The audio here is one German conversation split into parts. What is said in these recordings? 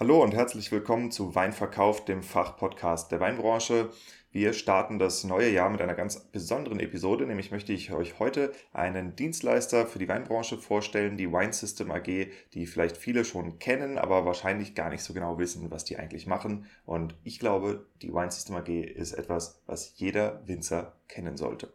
Hallo und herzlich willkommen zu Weinverkauf, dem Fachpodcast der Weinbranche. Wir starten das neue Jahr mit einer ganz besonderen Episode, nämlich möchte ich euch heute einen Dienstleister für die Weinbranche vorstellen, die Wine System AG, die vielleicht viele schon kennen, aber wahrscheinlich gar nicht so genau wissen, was die eigentlich machen. Und ich glaube, die Wine System AG ist etwas, was jeder Winzer kennen sollte.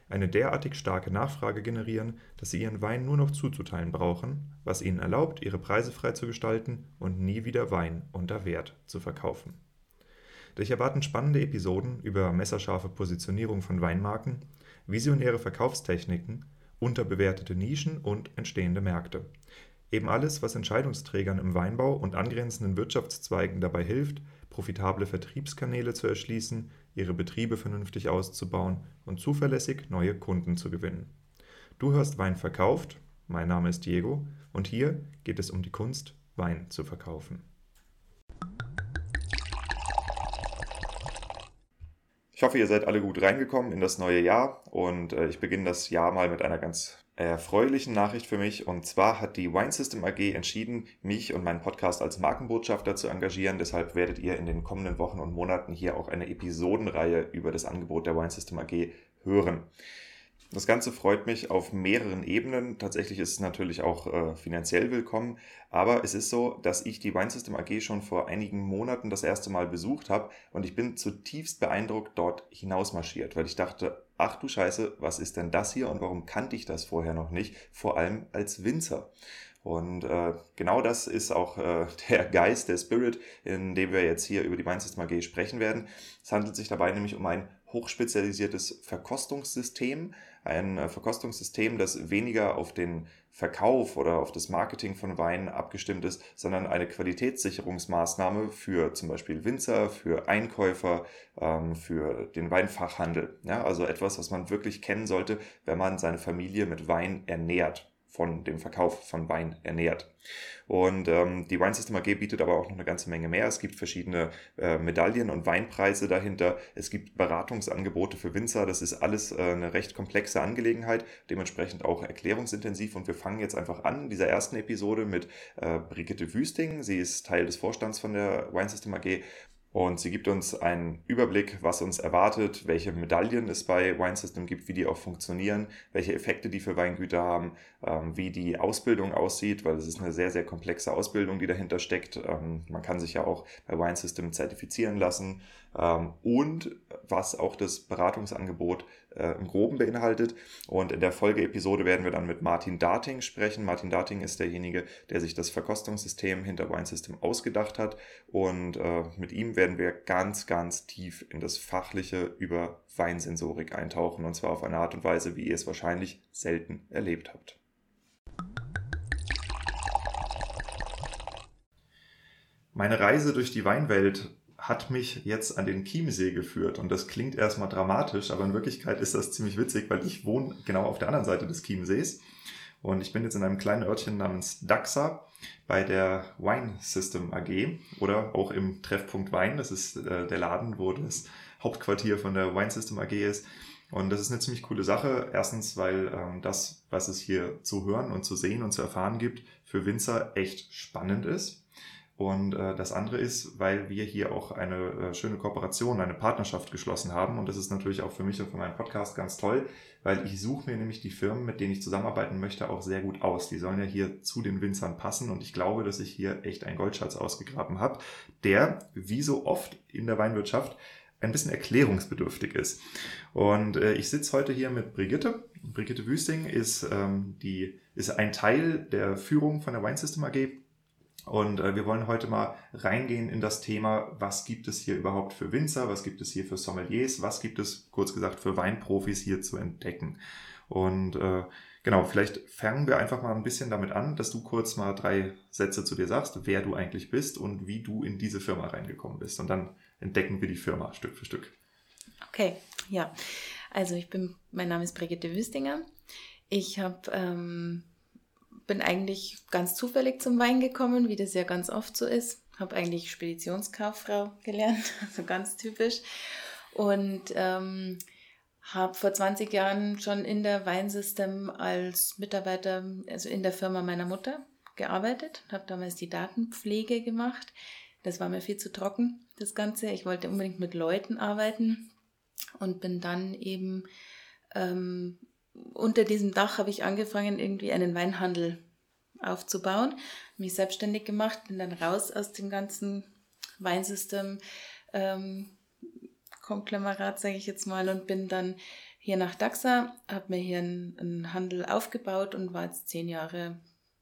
eine derartig starke Nachfrage generieren, dass sie ihren Wein nur noch zuzuteilen brauchen, was ihnen erlaubt, ihre Preise frei zu gestalten und nie wieder Wein unter Wert zu verkaufen. Dich erwarten spannende Episoden über messerscharfe Positionierung von Weinmarken, visionäre Verkaufstechniken, unterbewertete Nischen und entstehende Märkte. Eben alles, was Entscheidungsträgern im Weinbau und angrenzenden Wirtschaftszweigen dabei hilft, profitable Vertriebskanäle zu erschließen, ihre Betriebe vernünftig auszubauen und zuverlässig neue Kunden zu gewinnen. Du hörst Wein verkauft, mein Name ist Diego und hier geht es um die Kunst, Wein zu verkaufen. Ich hoffe, ihr seid alle gut reingekommen in das neue Jahr und äh, ich beginne das Jahr mal mit einer ganz erfreulichen Nachricht für mich. Und zwar hat die Wine System AG entschieden, mich und meinen Podcast als Markenbotschafter zu engagieren. Deshalb werdet ihr in den kommenden Wochen und Monaten hier auch eine Episodenreihe über das Angebot der Wine System AG hören. Das Ganze freut mich auf mehreren Ebenen. Tatsächlich ist es natürlich auch äh, finanziell willkommen. Aber es ist so, dass ich die Wine System AG schon vor einigen Monaten das erste Mal besucht habe und ich bin zutiefst beeindruckt dort hinausmarschiert, weil ich dachte, ach du Scheiße, was ist denn das hier und warum kannte ich das vorher noch nicht? Vor allem als Winzer. Und äh, genau das ist auch äh, der Geist, der Spirit, in dem wir jetzt hier über die System AG sprechen werden. Es handelt sich dabei nämlich um ein hochspezialisiertes Verkostungssystem, ein äh, Verkostungssystem, das weniger auf den Verkauf oder auf das Marketing von Wein abgestimmt ist, sondern eine Qualitätssicherungsmaßnahme für zum Beispiel Winzer, für Einkäufer, ähm, für den Weinfachhandel. Ja, also etwas, was man wirklich kennen sollte, wenn man seine Familie mit Wein ernährt von dem Verkauf von Wein ernährt. Und ähm, die Wine System AG bietet aber auch noch eine ganze Menge mehr. Es gibt verschiedene äh, Medaillen und Weinpreise dahinter. Es gibt Beratungsangebote für Winzer. Das ist alles äh, eine recht komplexe Angelegenheit, dementsprechend auch erklärungsintensiv. Und wir fangen jetzt einfach an in dieser ersten Episode mit äh, Brigitte Wüsting. Sie ist Teil des Vorstands von der Wine System AG und sie gibt uns einen Überblick, was uns erwartet, welche Medaillen es bei Wine System gibt, wie die auch funktionieren, welche Effekte die für Weingüter haben, ähm, wie die Ausbildung aussieht, weil es ist eine sehr, sehr komplexe Ausbildung, die dahinter steckt. Ähm, man kann sich ja auch bei Wine System zertifizieren lassen ähm, und was auch das Beratungsangebot äh, im Groben beinhaltet. Und in der Folgeepisode werden wir dann mit Martin Darting sprechen. Martin Darting ist derjenige, der sich das Verkostungssystem hinter Wine System ausgedacht hat. Und äh, mit ihm werden wir ganz, ganz tief in das Fachliche über Weinsensorik eintauchen. Und zwar auf eine Art und Weise, wie ihr es wahrscheinlich selten erlebt habt. Meine Reise durch die Weinwelt hat mich jetzt an den Chiemsee geführt. Und das klingt erstmal dramatisch, aber in Wirklichkeit ist das ziemlich witzig, weil ich wohne genau auf der anderen Seite des Chiemsees. Und ich bin jetzt in einem kleinen Örtchen namens Daxa bei der Wine System AG oder auch im Treffpunkt Wein. Das ist äh, der Laden, wo das Hauptquartier von der Wine System AG ist. Und das ist eine ziemlich coole Sache. Erstens, weil ähm, das, was es hier zu hören und zu sehen und zu erfahren gibt, für Winzer echt spannend ist. Und äh, das andere ist, weil wir hier auch eine äh, schöne Kooperation, eine Partnerschaft geschlossen haben. Und das ist natürlich auch für mich und für meinen Podcast ganz toll, weil ich suche mir nämlich die Firmen, mit denen ich zusammenarbeiten möchte, auch sehr gut aus. Die sollen ja hier zu den Winzern passen. Und ich glaube, dass ich hier echt einen Goldschatz ausgegraben habe, der, wie so oft in der Weinwirtschaft, ein bisschen erklärungsbedürftig ist. Und äh, ich sitze heute hier mit Brigitte. Brigitte Wüsting ist, ähm, die, ist ein Teil der Führung von der Wine System AG und äh, wir wollen heute mal reingehen in das Thema, was gibt es hier überhaupt für Winzer, was gibt es hier für Sommeliers, was gibt es, kurz gesagt, für Weinprofis hier zu entdecken. Und äh, Genau, vielleicht fangen wir einfach mal ein bisschen damit an, dass du kurz mal drei Sätze zu dir sagst, wer du eigentlich bist und wie du in diese Firma reingekommen bist. Und dann entdecken wir die Firma Stück für Stück. Okay, ja. Also ich bin, mein Name ist Brigitte Wüstinger. Ich habe ähm, bin eigentlich ganz zufällig zum Wein gekommen, wie das ja ganz oft so ist. Habe eigentlich Speditionskauffrau gelernt, so ganz typisch. Und ähm, habe vor 20 Jahren schon in der Weinsystem als Mitarbeiter, also in der Firma meiner Mutter gearbeitet, habe damals die Datenpflege gemacht. Das war mir viel zu trocken, das Ganze. Ich wollte unbedingt mit Leuten arbeiten und bin dann eben ähm, unter diesem Dach habe ich angefangen, irgendwie einen Weinhandel aufzubauen, mich selbstständig gemacht, bin dann raus aus dem ganzen Weinsystem. Ähm, Konglomerat, sage ich jetzt mal, und bin dann hier nach Daxa, habe mir hier einen, einen, Handel aufgebaut und war jetzt zehn Jahre,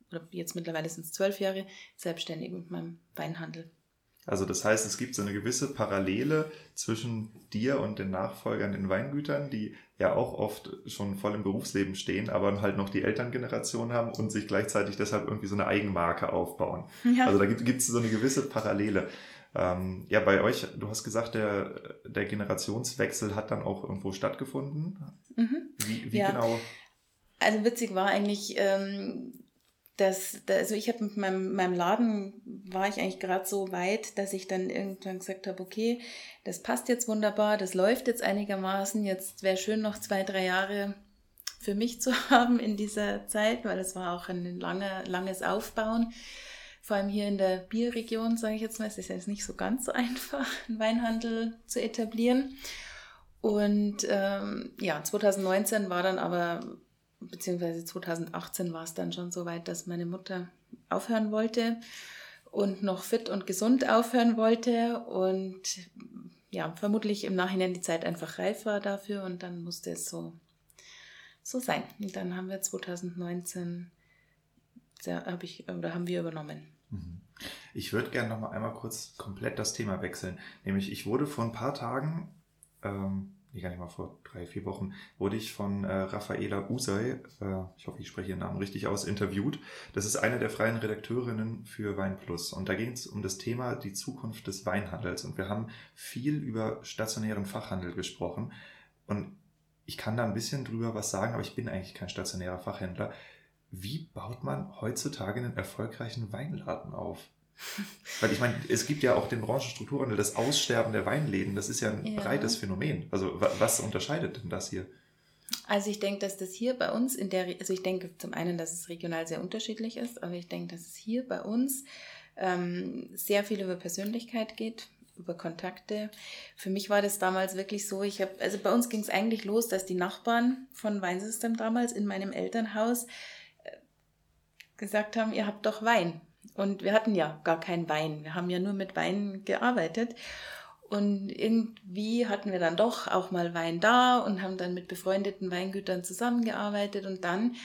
oder jetzt mittlerweile sind es zwölf Jahre, selbstständig mit meinem Weinhandel. Also das heißt, es gibt so eine gewisse Parallele zwischen dir und den Nachfolgern in Weingütern, die ja auch oft schon voll im Berufsleben stehen, aber halt noch die Elterngeneration haben und sich gleichzeitig deshalb irgendwie so eine Eigenmarke aufbauen. Ja. Also da gibt es so eine gewisse Parallele. Ähm, ja, bei euch, du hast gesagt, der, der Generationswechsel hat dann auch irgendwo stattgefunden. Mhm. Wie, wie ja. genau? Also witzig war eigentlich, ähm, dass, also ich habe mit meinem, meinem Laden, war ich eigentlich gerade so weit, dass ich dann irgendwann gesagt habe, okay, das passt jetzt wunderbar, das läuft jetzt einigermaßen, jetzt wäre schön noch zwei, drei Jahre für mich zu haben in dieser Zeit, weil es war auch ein lange, langes Aufbauen. Vor allem hier in der Bierregion, sage ich jetzt mal, es ist jetzt nicht so ganz so einfach, einen Weinhandel zu etablieren. Und ähm, ja, 2019 war dann aber beziehungsweise 2018 war es dann schon so weit, dass meine Mutter aufhören wollte und noch fit und gesund aufhören wollte und ja, vermutlich im Nachhinein die Zeit einfach reif war dafür und dann musste es so, so sein. Und dann haben wir 2019, da hab ich, oder haben wir übernommen. Mhm. Ich würde gerne noch mal einmal kurz komplett das Thema wechseln. Nämlich, ich wurde vor ein paar Tagen ähm, nee, gar nicht mal vor drei, vier Wochen, wurde ich von äh, Raffaela Usay, äh, ich hoffe, ich spreche ihren Namen richtig aus, interviewt. Das ist eine der freien Redakteurinnen für Weinplus. Und da ging es um das Thema die Zukunft des Weinhandels. Und wir haben viel über stationären Fachhandel gesprochen. Und ich kann da ein bisschen drüber was sagen, aber ich bin eigentlich kein stationärer Fachhändler. Wie baut man heutzutage einen erfolgreichen Weinladen auf? Weil ich meine, es gibt ja auch den Branchenstrukturwandel, das Aussterben der Weinläden, das ist ja ein ja. breites Phänomen. Also was unterscheidet denn das hier? Also ich denke, dass das hier bei uns in der, also ich denke zum einen, dass es regional sehr unterschiedlich ist, aber ich denke, dass es hier bei uns ähm, sehr viel über Persönlichkeit geht, über Kontakte. Für mich war das damals wirklich so, ich habe, also bei uns ging es eigentlich los, dass die Nachbarn von Weinsystem damals in meinem Elternhaus äh, gesagt haben, ihr habt doch Wein. Und wir hatten ja gar keinen Wein. Wir haben ja nur mit Wein gearbeitet. Und irgendwie hatten wir dann doch auch mal Wein da und haben dann mit befreundeten Weingütern zusammengearbeitet. Und dann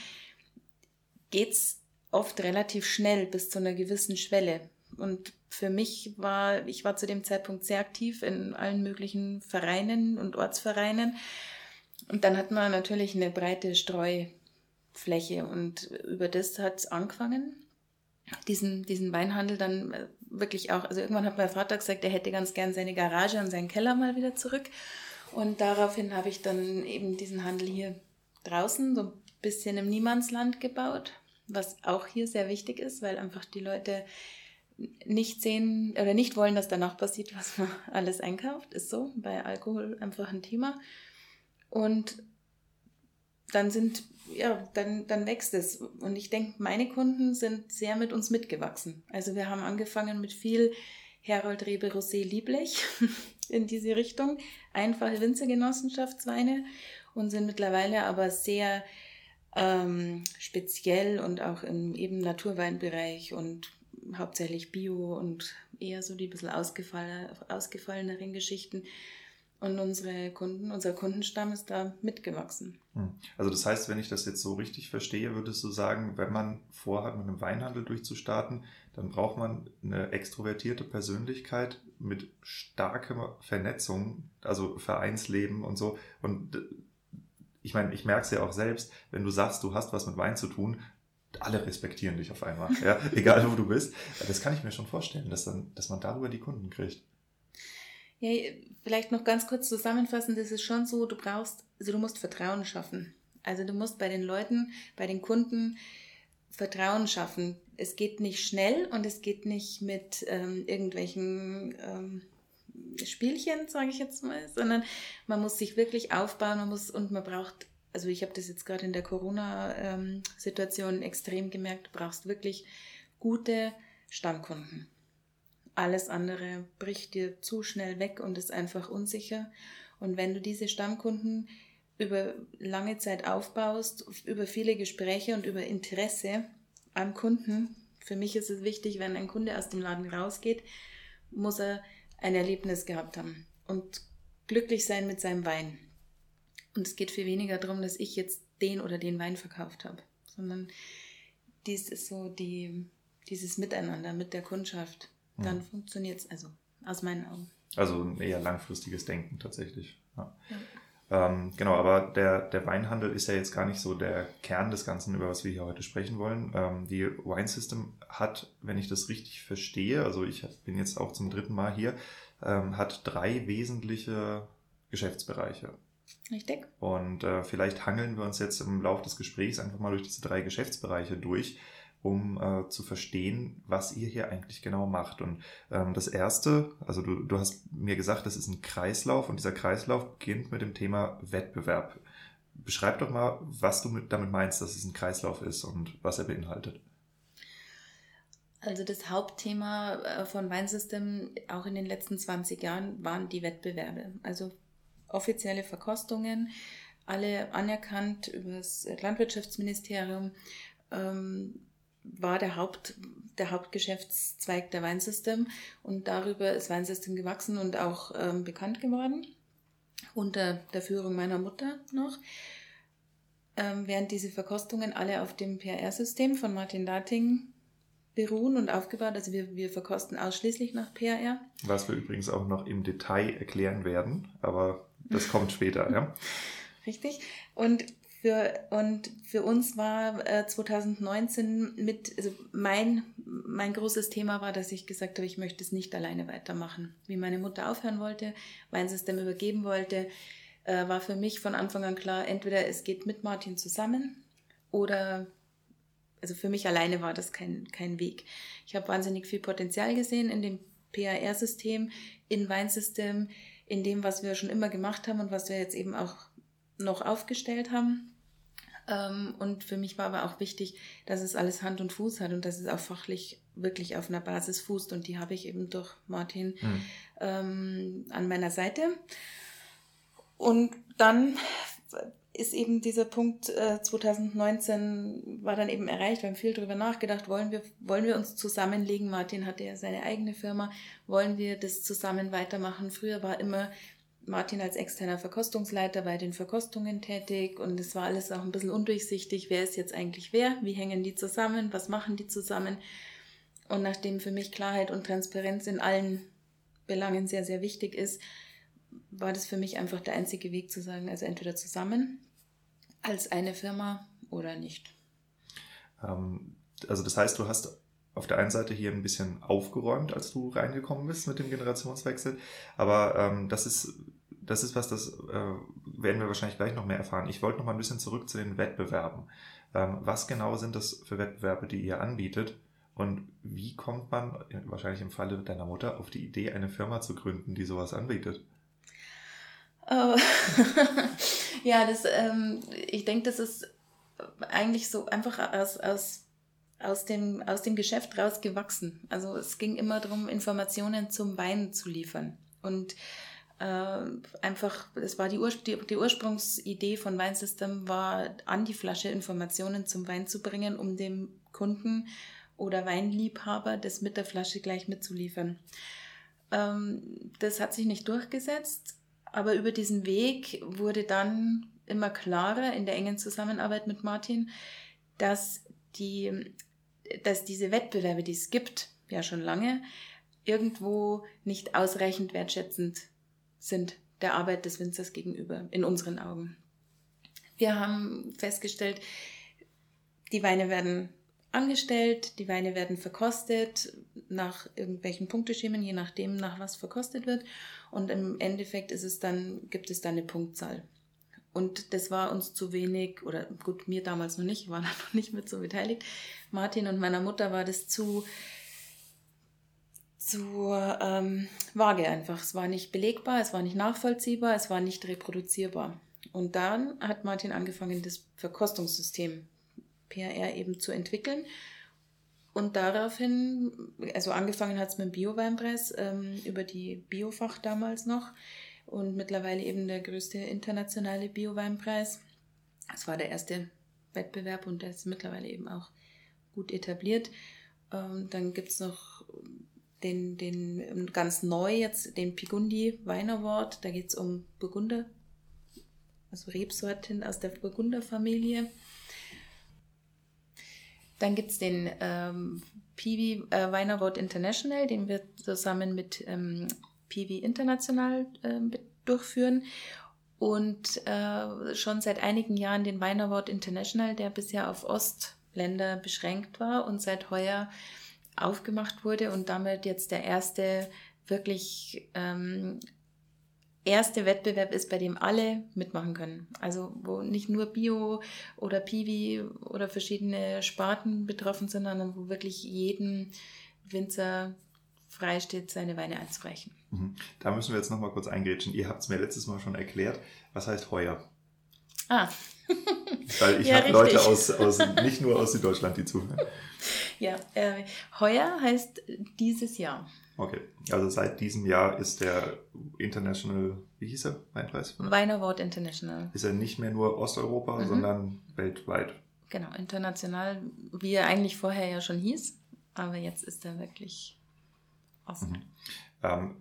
geht es oft relativ schnell bis zu einer gewissen Schwelle. Und für mich war, ich war zu dem Zeitpunkt sehr aktiv in allen möglichen Vereinen und Ortsvereinen. Und dann hat man natürlich eine breite Streufläche. Und über das hat es angefangen diesen, diesen Weinhandel dann äh, wirklich auch, also irgendwann hat mein Vater gesagt, er hätte ganz gern seine Garage und seinen Keller mal wieder zurück. Und daraufhin habe ich dann eben diesen Handel hier draußen so ein bisschen im Niemandsland gebaut, was auch hier sehr wichtig ist, weil einfach die Leute nicht sehen oder nicht wollen, dass danach passiert, was man alles einkauft. Ist so, bei Alkohol einfach ein Thema. Und dann sind ja, dann, dann wächst es. Und ich denke, meine Kunden sind sehr mit uns mitgewachsen. Also wir haben angefangen mit viel Herold Rebe Rosé Lieblich in diese Richtung, einfache Winzergenossenschaftsweine und sind mittlerweile aber sehr ähm, speziell und auch im eben Naturweinbereich und hauptsächlich Bio und eher so die bisschen ausgefallen, ausgefalleneren Geschichten und unsere Kunden, unser Kundenstamm ist da mitgewachsen. Hm. Also das heißt, wenn ich das jetzt so richtig verstehe, würdest du sagen, wenn man vorhat, mit einem Weinhandel durchzustarten, dann braucht man eine extrovertierte Persönlichkeit mit starker Vernetzung, also Vereinsleben und so. Und ich meine, ich merke es ja auch selbst, wenn du sagst, du hast was mit Wein zu tun, alle respektieren dich auf einmal, ja, egal wo du bist. Das kann ich mir schon vorstellen, dass, dann, dass man darüber die Kunden kriegt. Ja, vielleicht noch ganz kurz zusammenfassend, das ist schon so, du brauchst, also du musst Vertrauen schaffen. Also du musst bei den Leuten, bei den Kunden Vertrauen schaffen. Es geht nicht schnell und es geht nicht mit ähm, irgendwelchen ähm, Spielchen, sage ich jetzt mal, sondern man muss sich wirklich aufbauen, man muss und man braucht, also ich habe das jetzt gerade in der Corona-Situation extrem gemerkt, du brauchst wirklich gute Stammkunden. Alles andere bricht dir zu schnell weg und ist einfach unsicher. Und wenn du diese Stammkunden über lange Zeit aufbaust, über viele Gespräche und über Interesse am Kunden, für mich ist es wichtig, wenn ein Kunde aus dem Laden rausgeht, muss er ein Erlebnis gehabt haben und glücklich sein mit seinem Wein. Und es geht viel weniger darum, dass ich jetzt den oder den Wein verkauft habe, sondern dies ist so die, dieses Miteinander mit der Kundschaft. Dann ja. funktioniert es, also aus meinen Augen. Also ein eher langfristiges Denken tatsächlich. Ja. Ja. Ähm, genau, aber der, der Weinhandel ist ja jetzt gar nicht so der Kern des Ganzen, über was wir hier heute sprechen wollen. Ähm, die Wine System hat, wenn ich das richtig verstehe, also ich bin jetzt auch zum dritten Mal hier, ähm, hat drei wesentliche Geschäftsbereiche. Richtig. Und äh, vielleicht hangeln wir uns jetzt im Laufe des Gesprächs einfach mal durch diese drei Geschäftsbereiche durch um äh, zu verstehen, was ihr hier eigentlich genau macht. Und ähm, das Erste, also du, du hast mir gesagt, das ist ein Kreislauf und dieser Kreislauf beginnt mit dem Thema Wettbewerb. Beschreib doch mal, was du mit, damit meinst, dass es ein Kreislauf ist und was er beinhaltet. Also das Hauptthema äh, von Weinsystem auch in den letzten 20 Jahren waren die Wettbewerbe. Also offizielle Verkostungen, alle anerkannt über das Landwirtschaftsministerium. Ähm, war der, Haupt, der Hauptgeschäftszweig der Weinsystem und darüber ist Weinsystem gewachsen und auch ähm, bekannt geworden, unter der Führung meiner Mutter noch. Ähm, während diese Verkostungen alle auf dem PRR-System von Martin Dating beruhen und aufgebaut. Also wir, wir verkosten ausschließlich nach PRR. Was wir übrigens auch noch im Detail erklären werden, aber das kommt später, ja. Richtig. Und für, und für uns war äh, 2019 mit, also mein, mein großes Thema war, dass ich gesagt habe, ich möchte es nicht alleine weitermachen. Wie meine Mutter aufhören wollte, mein System übergeben wollte, äh, war für mich von Anfang an klar, entweder es geht mit Martin zusammen oder, also für mich alleine war das kein, kein Weg. Ich habe wahnsinnig viel Potenzial gesehen in dem PAR-System, in Weinsystem, in dem, was wir schon immer gemacht haben und was wir jetzt eben auch noch aufgestellt haben. Ähm, und für mich war aber auch wichtig, dass es alles Hand und Fuß hat und dass es auch fachlich wirklich auf einer Basis fußt. Und die habe ich eben durch Martin mhm. ähm, an meiner Seite. Und dann ist eben dieser Punkt äh, 2019 war dann eben erreicht. Wir haben viel darüber nachgedacht. Wollen wir, wollen wir uns zusammenlegen? Martin hatte ja seine eigene Firma. Wollen wir das zusammen weitermachen? Früher war immer Martin als externer Verkostungsleiter bei den Verkostungen tätig und es war alles auch ein bisschen undurchsichtig, wer ist jetzt eigentlich wer, wie hängen die zusammen, was machen die zusammen. Und nachdem für mich Klarheit und Transparenz in allen Belangen sehr, sehr wichtig ist, war das für mich einfach der einzige Weg zu sagen, also entweder zusammen als eine Firma oder nicht. Ähm, also das heißt, du hast auf der einen Seite hier ein bisschen aufgeräumt, als du reingekommen bist mit dem Generationswechsel, aber ähm, das ist das ist was, das äh, werden wir wahrscheinlich gleich noch mehr erfahren. Ich wollte noch mal ein bisschen zurück zu den Wettbewerben. Ähm, was genau sind das für Wettbewerbe, die ihr anbietet? Und wie kommt man, wahrscheinlich im Falle deiner Mutter, auf die Idee, eine Firma zu gründen, die sowas anbietet? Oh. ja, das, ähm, ich denke, das ist eigentlich so einfach aus, aus, aus, dem, aus dem Geschäft rausgewachsen. Also es ging immer darum, Informationen zum Wein zu liefern. Und äh, einfach, es war die, Ur die, die, Ursprungsidee von Weinsystem war, an die Flasche Informationen zum Wein zu bringen, um dem Kunden oder Weinliebhaber das mit der Flasche gleich mitzuliefern. Ähm, das hat sich nicht durchgesetzt, aber über diesen Weg wurde dann immer klarer in der engen Zusammenarbeit mit Martin, dass, die, dass diese Wettbewerbe, die es gibt, ja schon lange, irgendwo nicht ausreichend wertschätzend sind der Arbeit des Winzers gegenüber, in unseren Augen. Wir haben festgestellt, die Weine werden angestellt, die Weine werden verkostet nach irgendwelchen Punkteschemen, je nachdem, nach was verkostet wird. Und im Endeffekt ist es dann, gibt es dann eine Punktzahl. Und das war uns zu wenig, oder gut, mir damals noch nicht, war da noch nicht mit so beteiligt. Martin und meiner Mutter war das zu, zu ähm, vage einfach. Es war nicht belegbar, es war nicht nachvollziehbar, es war nicht reproduzierbar. Und dann hat Martin angefangen, das Verkostungssystem PRR eben zu entwickeln. Und daraufhin, also angefangen hat es mit dem Bio-Weinpreis ähm, über die Biofach damals noch und mittlerweile eben der größte internationale Bio-Weinpreis. Es war der erste Wettbewerb und der ist mittlerweile eben auch gut etabliert. Ähm, dann gibt es noch den, den ganz neu jetzt den Pigundi Wein Award. Da geht es um Burgunder, also Rebsorten aus der Burgunder-Familie. Dann gibt es den ähm, Piwi äh, Wine Award International, den wir zusammen mit ähm, PV International äh, durchführen und äh, schon seit einigen Jahren den Wine Award International, der bisher auf Ostländer beschränkt war und seit heuer aufgemacht wurde und damit jetzt der erste wirklich ähm, erste Wettbewerb ist, bei dem alle mitmachen können. Also wo nicht nur Bio oder Piwi oder verschiedene Sparten betroffen sind, sondern wo wirklich jeden Winzer frei steht, seine Weine einzureichen. Mhm. Da müssen wir jetzt nochmal kurz eingrätschen. Ihr habt es mir letztes Mal schon erklärt. Was heißt heuer? Ah. Weil ich ja, habe Leute aus, aus, nicht nur aus Süddeutschland, die zuhören. Ja, äh, heuer heißt dieses Jahr. Okay, also seit diesem Jahr ist der International, wie hieß er, Weinpreis? Wein Award International. Ist er nicht mehr nur Osteuropa, mhm. sondern weltweit. Genau, international, wie er eigentlich vorher ja schon hieß, aber jetzt ist er wirklich offen. Mhm. Ähm,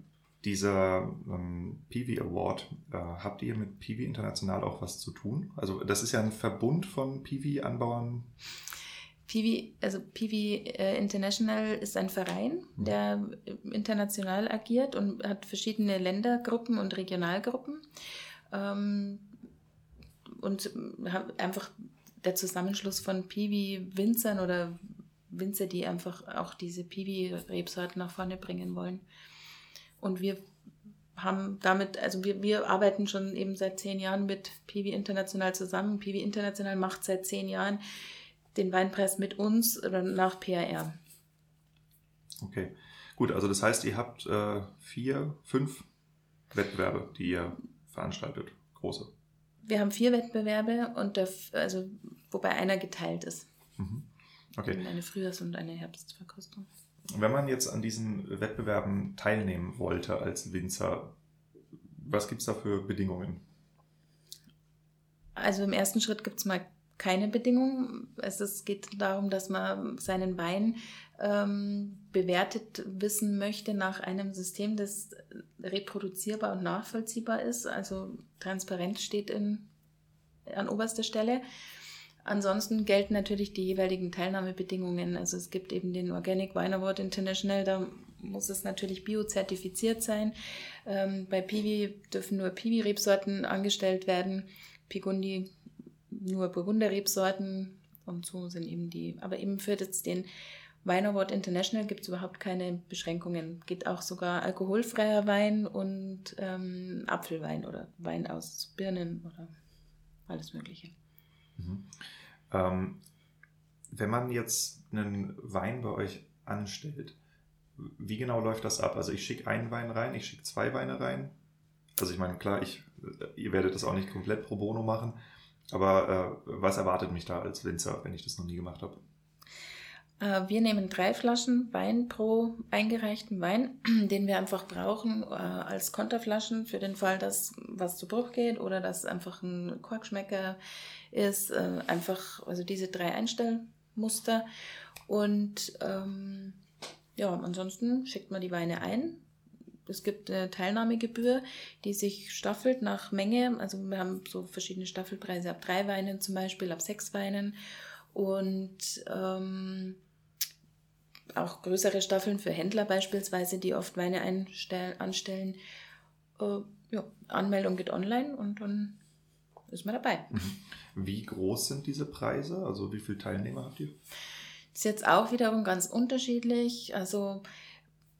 dieser ähm, Peavy Award, äh, habt ihr mit Peavy International auch was zu tun? Also das ist ja ein Verbund von Peavy-Anbauern. Peavy, also Peavy äh, International ist ein Verein, mhm. der international agiert und hat verschiedene Ländergruppen und Regionalgruppen. Ähm, und einfach der Zusammenschluss von Peavy-Winzern oder Winzer, die einfach auch diese Peavy-Rebsorten nach vorne bringen wollen. Und wir haben damit, also wir, wir arbeiten schon eben seit zehn Jahren mit Piwi International zusammen. Piwi International macht seit zehn Jahren den Weinpreis mit uns oder nach PAR. Okay, gut, also das heißt, ihr habt äh, vier, fünf Wettbewerbe, die ihr veranstaltet, große. Wir haben vier Wettbewerbe und der, also wobei einer geteilt ist. Mhm. Okay. Eine Frühjahrs- und eine Herbstverkostung. Wenn man jetzt an diesen Wettbewerben teilnehmen wollte als Winzer, was gibt es da für Bedingungen? Also im ersten Schritt gibt es mal keine Bedingungen. Es geht darum, dass man seinen Wein ähm, bewertet wissen möchte nach einem System, das reproduzierbar und nachvollziehbar ist. Also Transparenz steht in, an oberster Stelle. Ansonsten gelten natürlich die jeweiligen Teilnahmebedingungen. Also es gibt eben den Organic Wine Award International, da muss es natürlich biozertifiziert sein. Ähm, bei Piwi dürfen nur Piwi-Rebsorten angestellt werden, Pigundi nur Burgunder-Rebsorten und so sind eben die. Aber eben für jetzt den Wine Award International gibt es überhaupt keine Beschränkungen. Geht auch sogar alkoholfreier Wein und ähm, Apfelwein oder Wein aus Birnen oder alles Mögliche. Mhm. Ähm, wenn man jetzt einen Wein bei euch anstellt, wie genau läuft das ab? Also ich schicke einen Wein rein, ich schicke zwei Weine rein. Also ich meine, klar, ich, ihr werdet das auch nicht komplett pro bono machen, aber äh, was erwartet mich da als Winzer, wenn ich das noch nie gemacht habe? Äh, wir nehmen drei Flaschen Wein pro eingereichten Wein, den wir einfach brauchen äh, als Konterflaschen für den Fall, dass was zu Bruch geht oder dass einfach ein Korkschmecker ist. Äh, einfach, also diese drei Einstellmuster. Und ähm, ja, ansonsten schickt man die Weine ein. Es gibt eine Teilnahmegebühr, die sich staffelt nach Menge. Also wir haben so verschiedene Staffelpreise ab drei Weinen zum Beispiel, ab sechs Weinen. Und ähm, auch größere Staffeln für Händler beispielsweise, die oft Weine anstellen. Äh, ja, Anmeldung geht online und dann ist man dabei. Mhm. Wie groß sind diese Preise? Also wie viele Teilnehmer habt ihr? Das ist jetzt auch wiederum ganz unterschiedlich. Also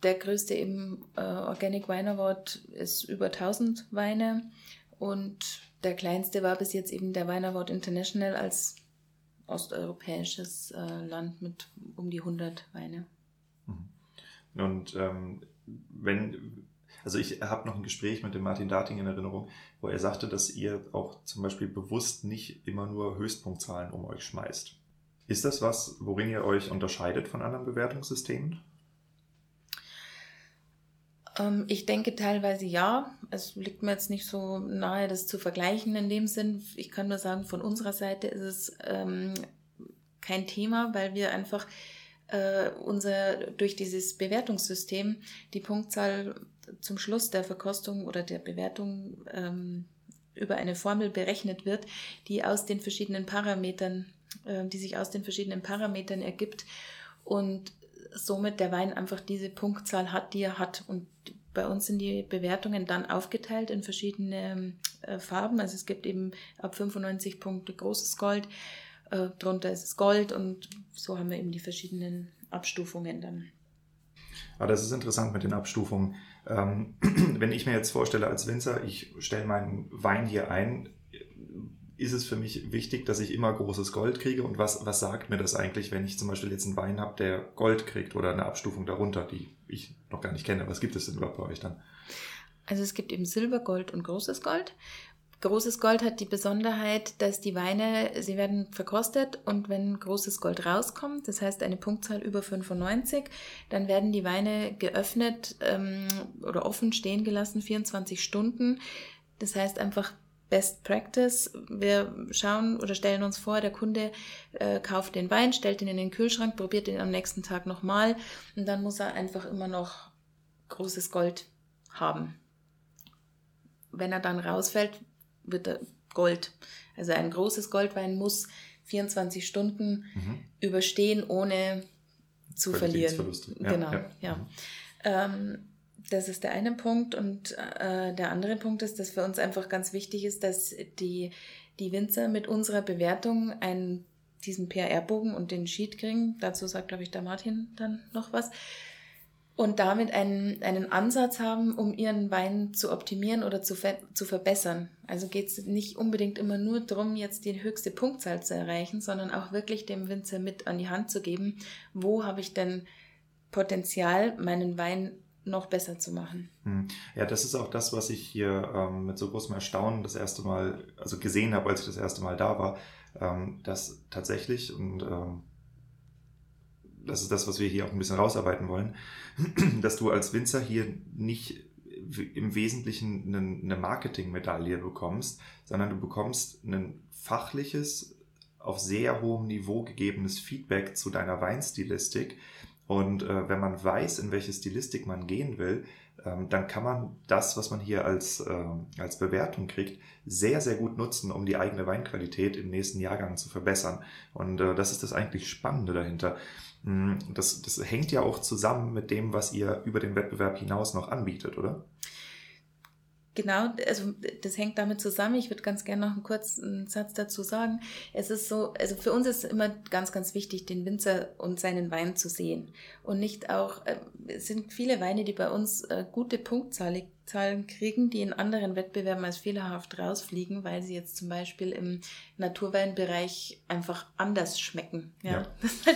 der größte eben äh, Organic Wine Award ist über 1000 Weine und der kleinste war bis jetzt eben der Wine Award International als osteuropäisches äh, Land mit um die 100 Weine. Mhm. Und ähm, wenn, also ich habe noch ein Gespräch mit dem Martin Darting in Erinnerung, wo er sagte, dass ihr auch zum Beispiel bewusst nicht immer nur Höchstpunktzahlen um euch schmeißt. Ist das was, worin ihr euch unterscheidet von anderen Bewertungssystemen? Ähm, ich denke teilweise ja. Es liegt mir jetzt nicht so nahe, das zu vergleichen in dem Sinn. Ich kann nur sagen, von unserer Seite ist es ähm, kein Thema, weil wir einfach äh, unser, durch dieses Bewertungssystem die Punktzahl zum Schluss der Verkostung oder der Bewertung ähm, über eine Formel berechnet wird, die aus den verschiedenen Parametern, äh, die sich aus den verschiedenen Parametern ergibt und somit der Wein einfach diese Punktzahl hat, die er hat. Und bei uns sind die Bewertungen dann aufgeteilt in verschiedene äh, Farben. Also es gibt eben ab 95 Punkte großes Gold, äh, drunter ist es Gold und so haben wir eben die verschiedenen Abstufungen dann. Aber das ist interessant mit den Abstufungen. Ähm, wenn ich mir jetzt vorstelle als Winzer, ich stelle meinen Wein hier ein, ist es für mich wichtig, dass ich immer großes Gold kriege? Und was, was sagt mir das eigentlich, wenn ich zum Beispiel jetzt einen Wein habe, der Gold kriegt oder eine Abstufung darunter, die ich noch gar nicht kenne? Was gibt es denn überhaupt bei euch dann? Also es gibt eben Silber, Gold und großes Gold. Großes Gold hat die Besonderheit, dass die Weine, sie werden verkostet und wenn großes Gold rauskommt, das heißt eine Punktzahl über 95, dann werden die Weine geöffnet ähm, oder offen stehen gelassen, 24 Stunden. Das heißt einfach Best Practice. Wir schauen oder stellen uns vor, der Kunde äh, kauft den Wein, stellt ihn in den Kühlschrank, probiert ihn am nächsten Tag nochmal und dann muss er einfach immer noch großes Gold haben. Wenn er dann rausfällt, wird er Gold. Also ein großes Goldwein muss 24 Stunden mhm. überstehen, ohne zu verlieren. Genau, ja. ja. Mhm. Ähm, das ist der eine Punkt. Und äh, der andere Punkt ist, dass für uns einfach ganz wichtig ist, dass die, die Winzer mit unserer Bewertung einen, diesen PRR-Bogen und den Sheet kriegen. Dazu sagt, glaube ich, der Martin dann noch was. Und damit einen, einen Ansatz haben, um ihren Wein zu optimieren oder zu, ver zu verbessern. Also geht es nicht unbedingt immer nur darum, jetzt die höchste Punktzahl zu erreichen, sondern auch wirklich dem Winzer mit an die Hand zu geben, wo habe ich denn Potenzial, meinen Wein noch besser zu machen. Hm. Ja, das ist auch das, was ich hier ähm, mit so großem Erstaunen das erste Mal, also gesehen habe, als ich das erste Mal da war, ähm, dass tatsächlich, und ähm, das ist das, was wir hier auch ein bisschen rausarbeiten wollen, dass du als Winzer hier nicht im Wesentlichen eine Marketingmedaille bekommst, sondern du bekommst ein fachliches, auf sehr hohem Niveau gegebenes Feedback zu deiner Weinstilistik, und äh, wenn man weiß, in welche Stilistik man gehen will, ähm, dann kann man das, was man hier als, äh, als Bewertung kriegt, sehr, sehr gut nutzen, um die eigene Weinqualität im nächsten Jahrgang zu verbessern. Und äh, das ist das eigentlich Spannende dahinter. Mm, das, das hängt ja auch zusammen mit dem, was ihr über den Wettbewerb hinaus noch anbietet, oder? Genau, also das hängt damit zusammen. Ich würde ganz gerne noch einen kurzen Satz dazu sagen. Es ist so, also für uns ist immer ganz, ganz wichtig, den Winzer und seinen Wein zu sehen. Und nicht auch, äh, es sind viele Weine, die bei uns äh, gute Punktzahlen kriegen, die in anderen Wettbewerben als fehlerhaft rausfliegen, weil sie jetzt zum Beispiel im Naturweinbereich einfach anders schmecken. Ja. ja.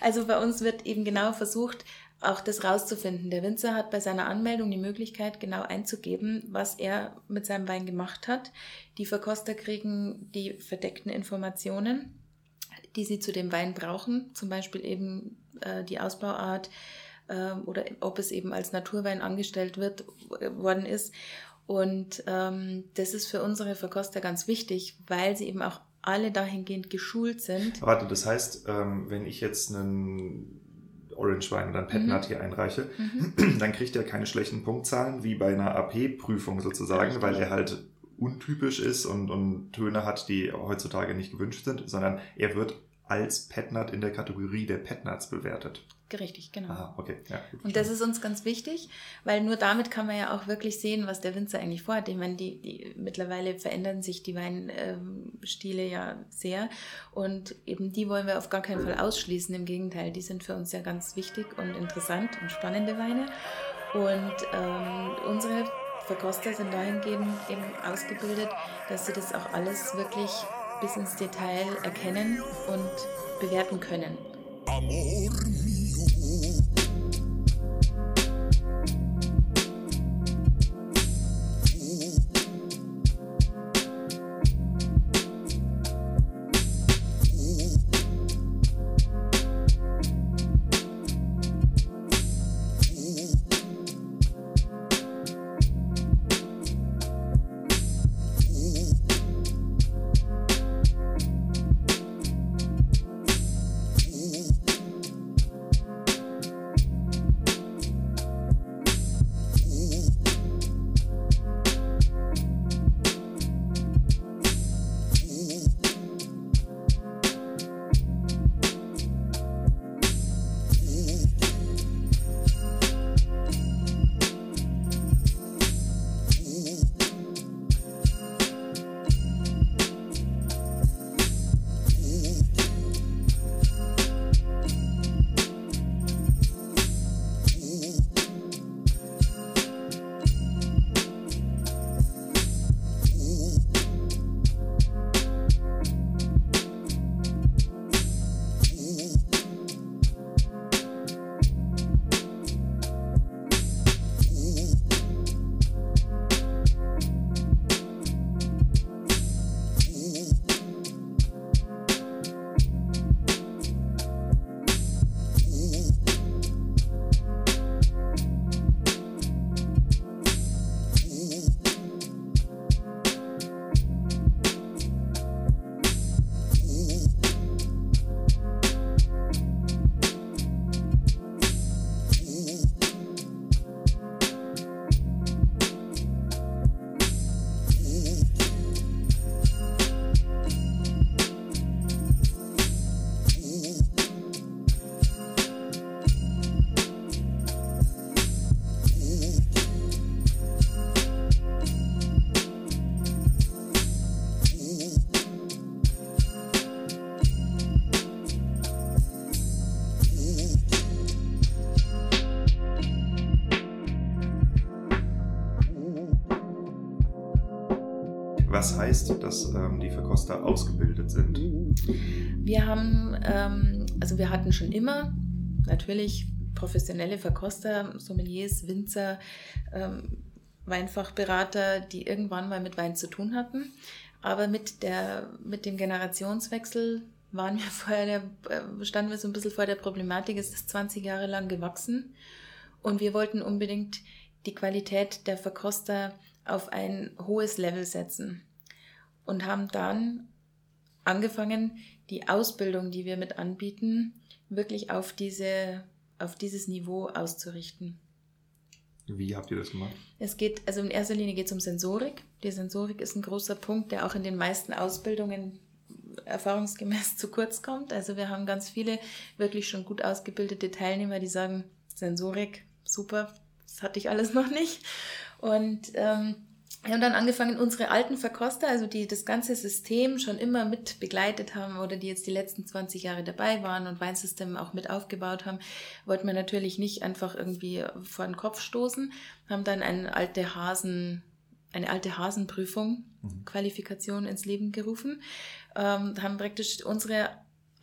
Also bei uns wird eben genau versucht, auch das rauszufinden. Der Winzer hat bei seiner Anmeldung die Möglichkeit, genau einzugeben, was er mit seinem Wein gemacht hat. Die Verkoster kriegen die verdeckten Informationen, die sie zu dem Wein brauchen, zum Beispiel eben äh, die Ausbauart äh, oder ob es eben als Naturwein angestellt wird, worden ist. Und ähm, das ist für unsere Verkoster ganz wichtig, weil sie eben auch alle dahingehend geschult sind. Warte, das heißt, ähm, wenn ich jetzt einen Orange Wein oder ein Pet Nut mhm. hier einreiche, mhm. dann kriegt er keine schlechten Punktzahlen wie bei einer AP-Prüfung sozusagen, Richtig. weil er halt untypisch ist und, und Töne hat, die heutzutage nicht gewünscht sind, sondern er wird als Petnat in der Kategorie der Petnats bewertet. Richtig, genau. Ah, okay. Ja, und das ist uns ganz wichtig, weil nur damit kann man ja auch wirklich sehen, was der Winzer eigentlich vorhat. Ich meine, die, die, mittlerweile verändern sich die Weinstile ja sehr und eben die wollen wir auf gar keinen Fall ausschließen. Im Gegenteil, die sind für uns ja ganz wichtig und interessant und spannende Weine. Und ähm, unsere Verkoster sind dahingehend eben ausgebildet, dass sie das auch alles wirklich bis ins Detail erkennen und bewerten können. Amor Verkoster ausgebildet sind? Wir haben, ähm, also wir hatten schon immer natürlich professionelle Verkoster, Sommeliers, Winzer, ähm, Weinfachberater, die irgendwann mal mit Wein zu tun hatten. Aber mit, der, mit dem Generationswechsel waren wir vorher der, äh, standen wir so ein bisschen vor der Problematik, es ist 20 Jahre lang gewachsen und wir wollten unbedingt die Qualität der Verkoster auf ein hohes Level setzen und haben dann angefangen, die Ausbildung, die wir mit anbieten, wirklich auf, diese, auf dieses Niveau auszurichten. Wie habt ihr das gemacht? Es geht, also in erster Linie geht es um Sensorik. Die Sensorik ist ein großer Punkt, der auch in den meisten Ausbildungen erfahrungsgemäß zu kurz kommt. Also wir haben ganz viele wirklich schon gut ausgebildete Teilnehmer, die sagen, Sensorik, super, das hatte ich alles noch nicht. Und ähm, wir haben dann angefangen, unsere alten Verkoster, also die das ganze System schon immer mit begleitet haben oder die jetzt die letzten 20 Jahre dabei waren und Weinsystem auch mit aufgebaut haben, wollten wir natürlich nicht einfach irgendwie vor den Kopf stoßen, haben dann eine alte Hasen, eine alte Hasenprüfung, mhm. Qualifikation ins Leben gerufen, ähm, haben praktisch unsere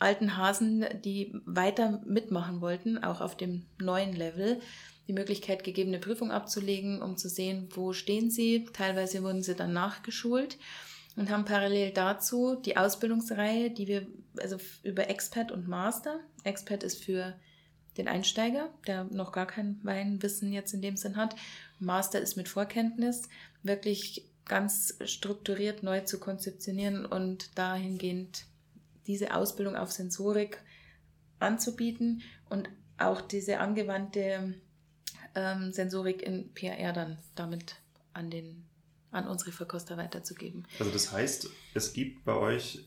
alten Hasen, die weiter mitmachen wollten, auch auf dem neuen Level, die Möglichkeit gegeben, eine Prüfung abzulegen, um zu sehen, wo stehen sie. Teilweise wurden sie dann nachgeschult und haben parallel dazu die Ausbildungsreihe, die wir also über Expert und Master. Expert ist für den Einsteiger, der noch gar kein Weinwissen jetzt in dem Sinn hat. Master ist mit Vorkenntnis, wirklich ganz strukturiert neu zu konzeptionieren und dahingehend diese Ausbildung auf Sensorik anzubieten und auch diese angewandte ähm, Sensorik in PRR dann damit an, den, an unsere Verkoster weiterzugeben. Also das heißt, es gibt bei euch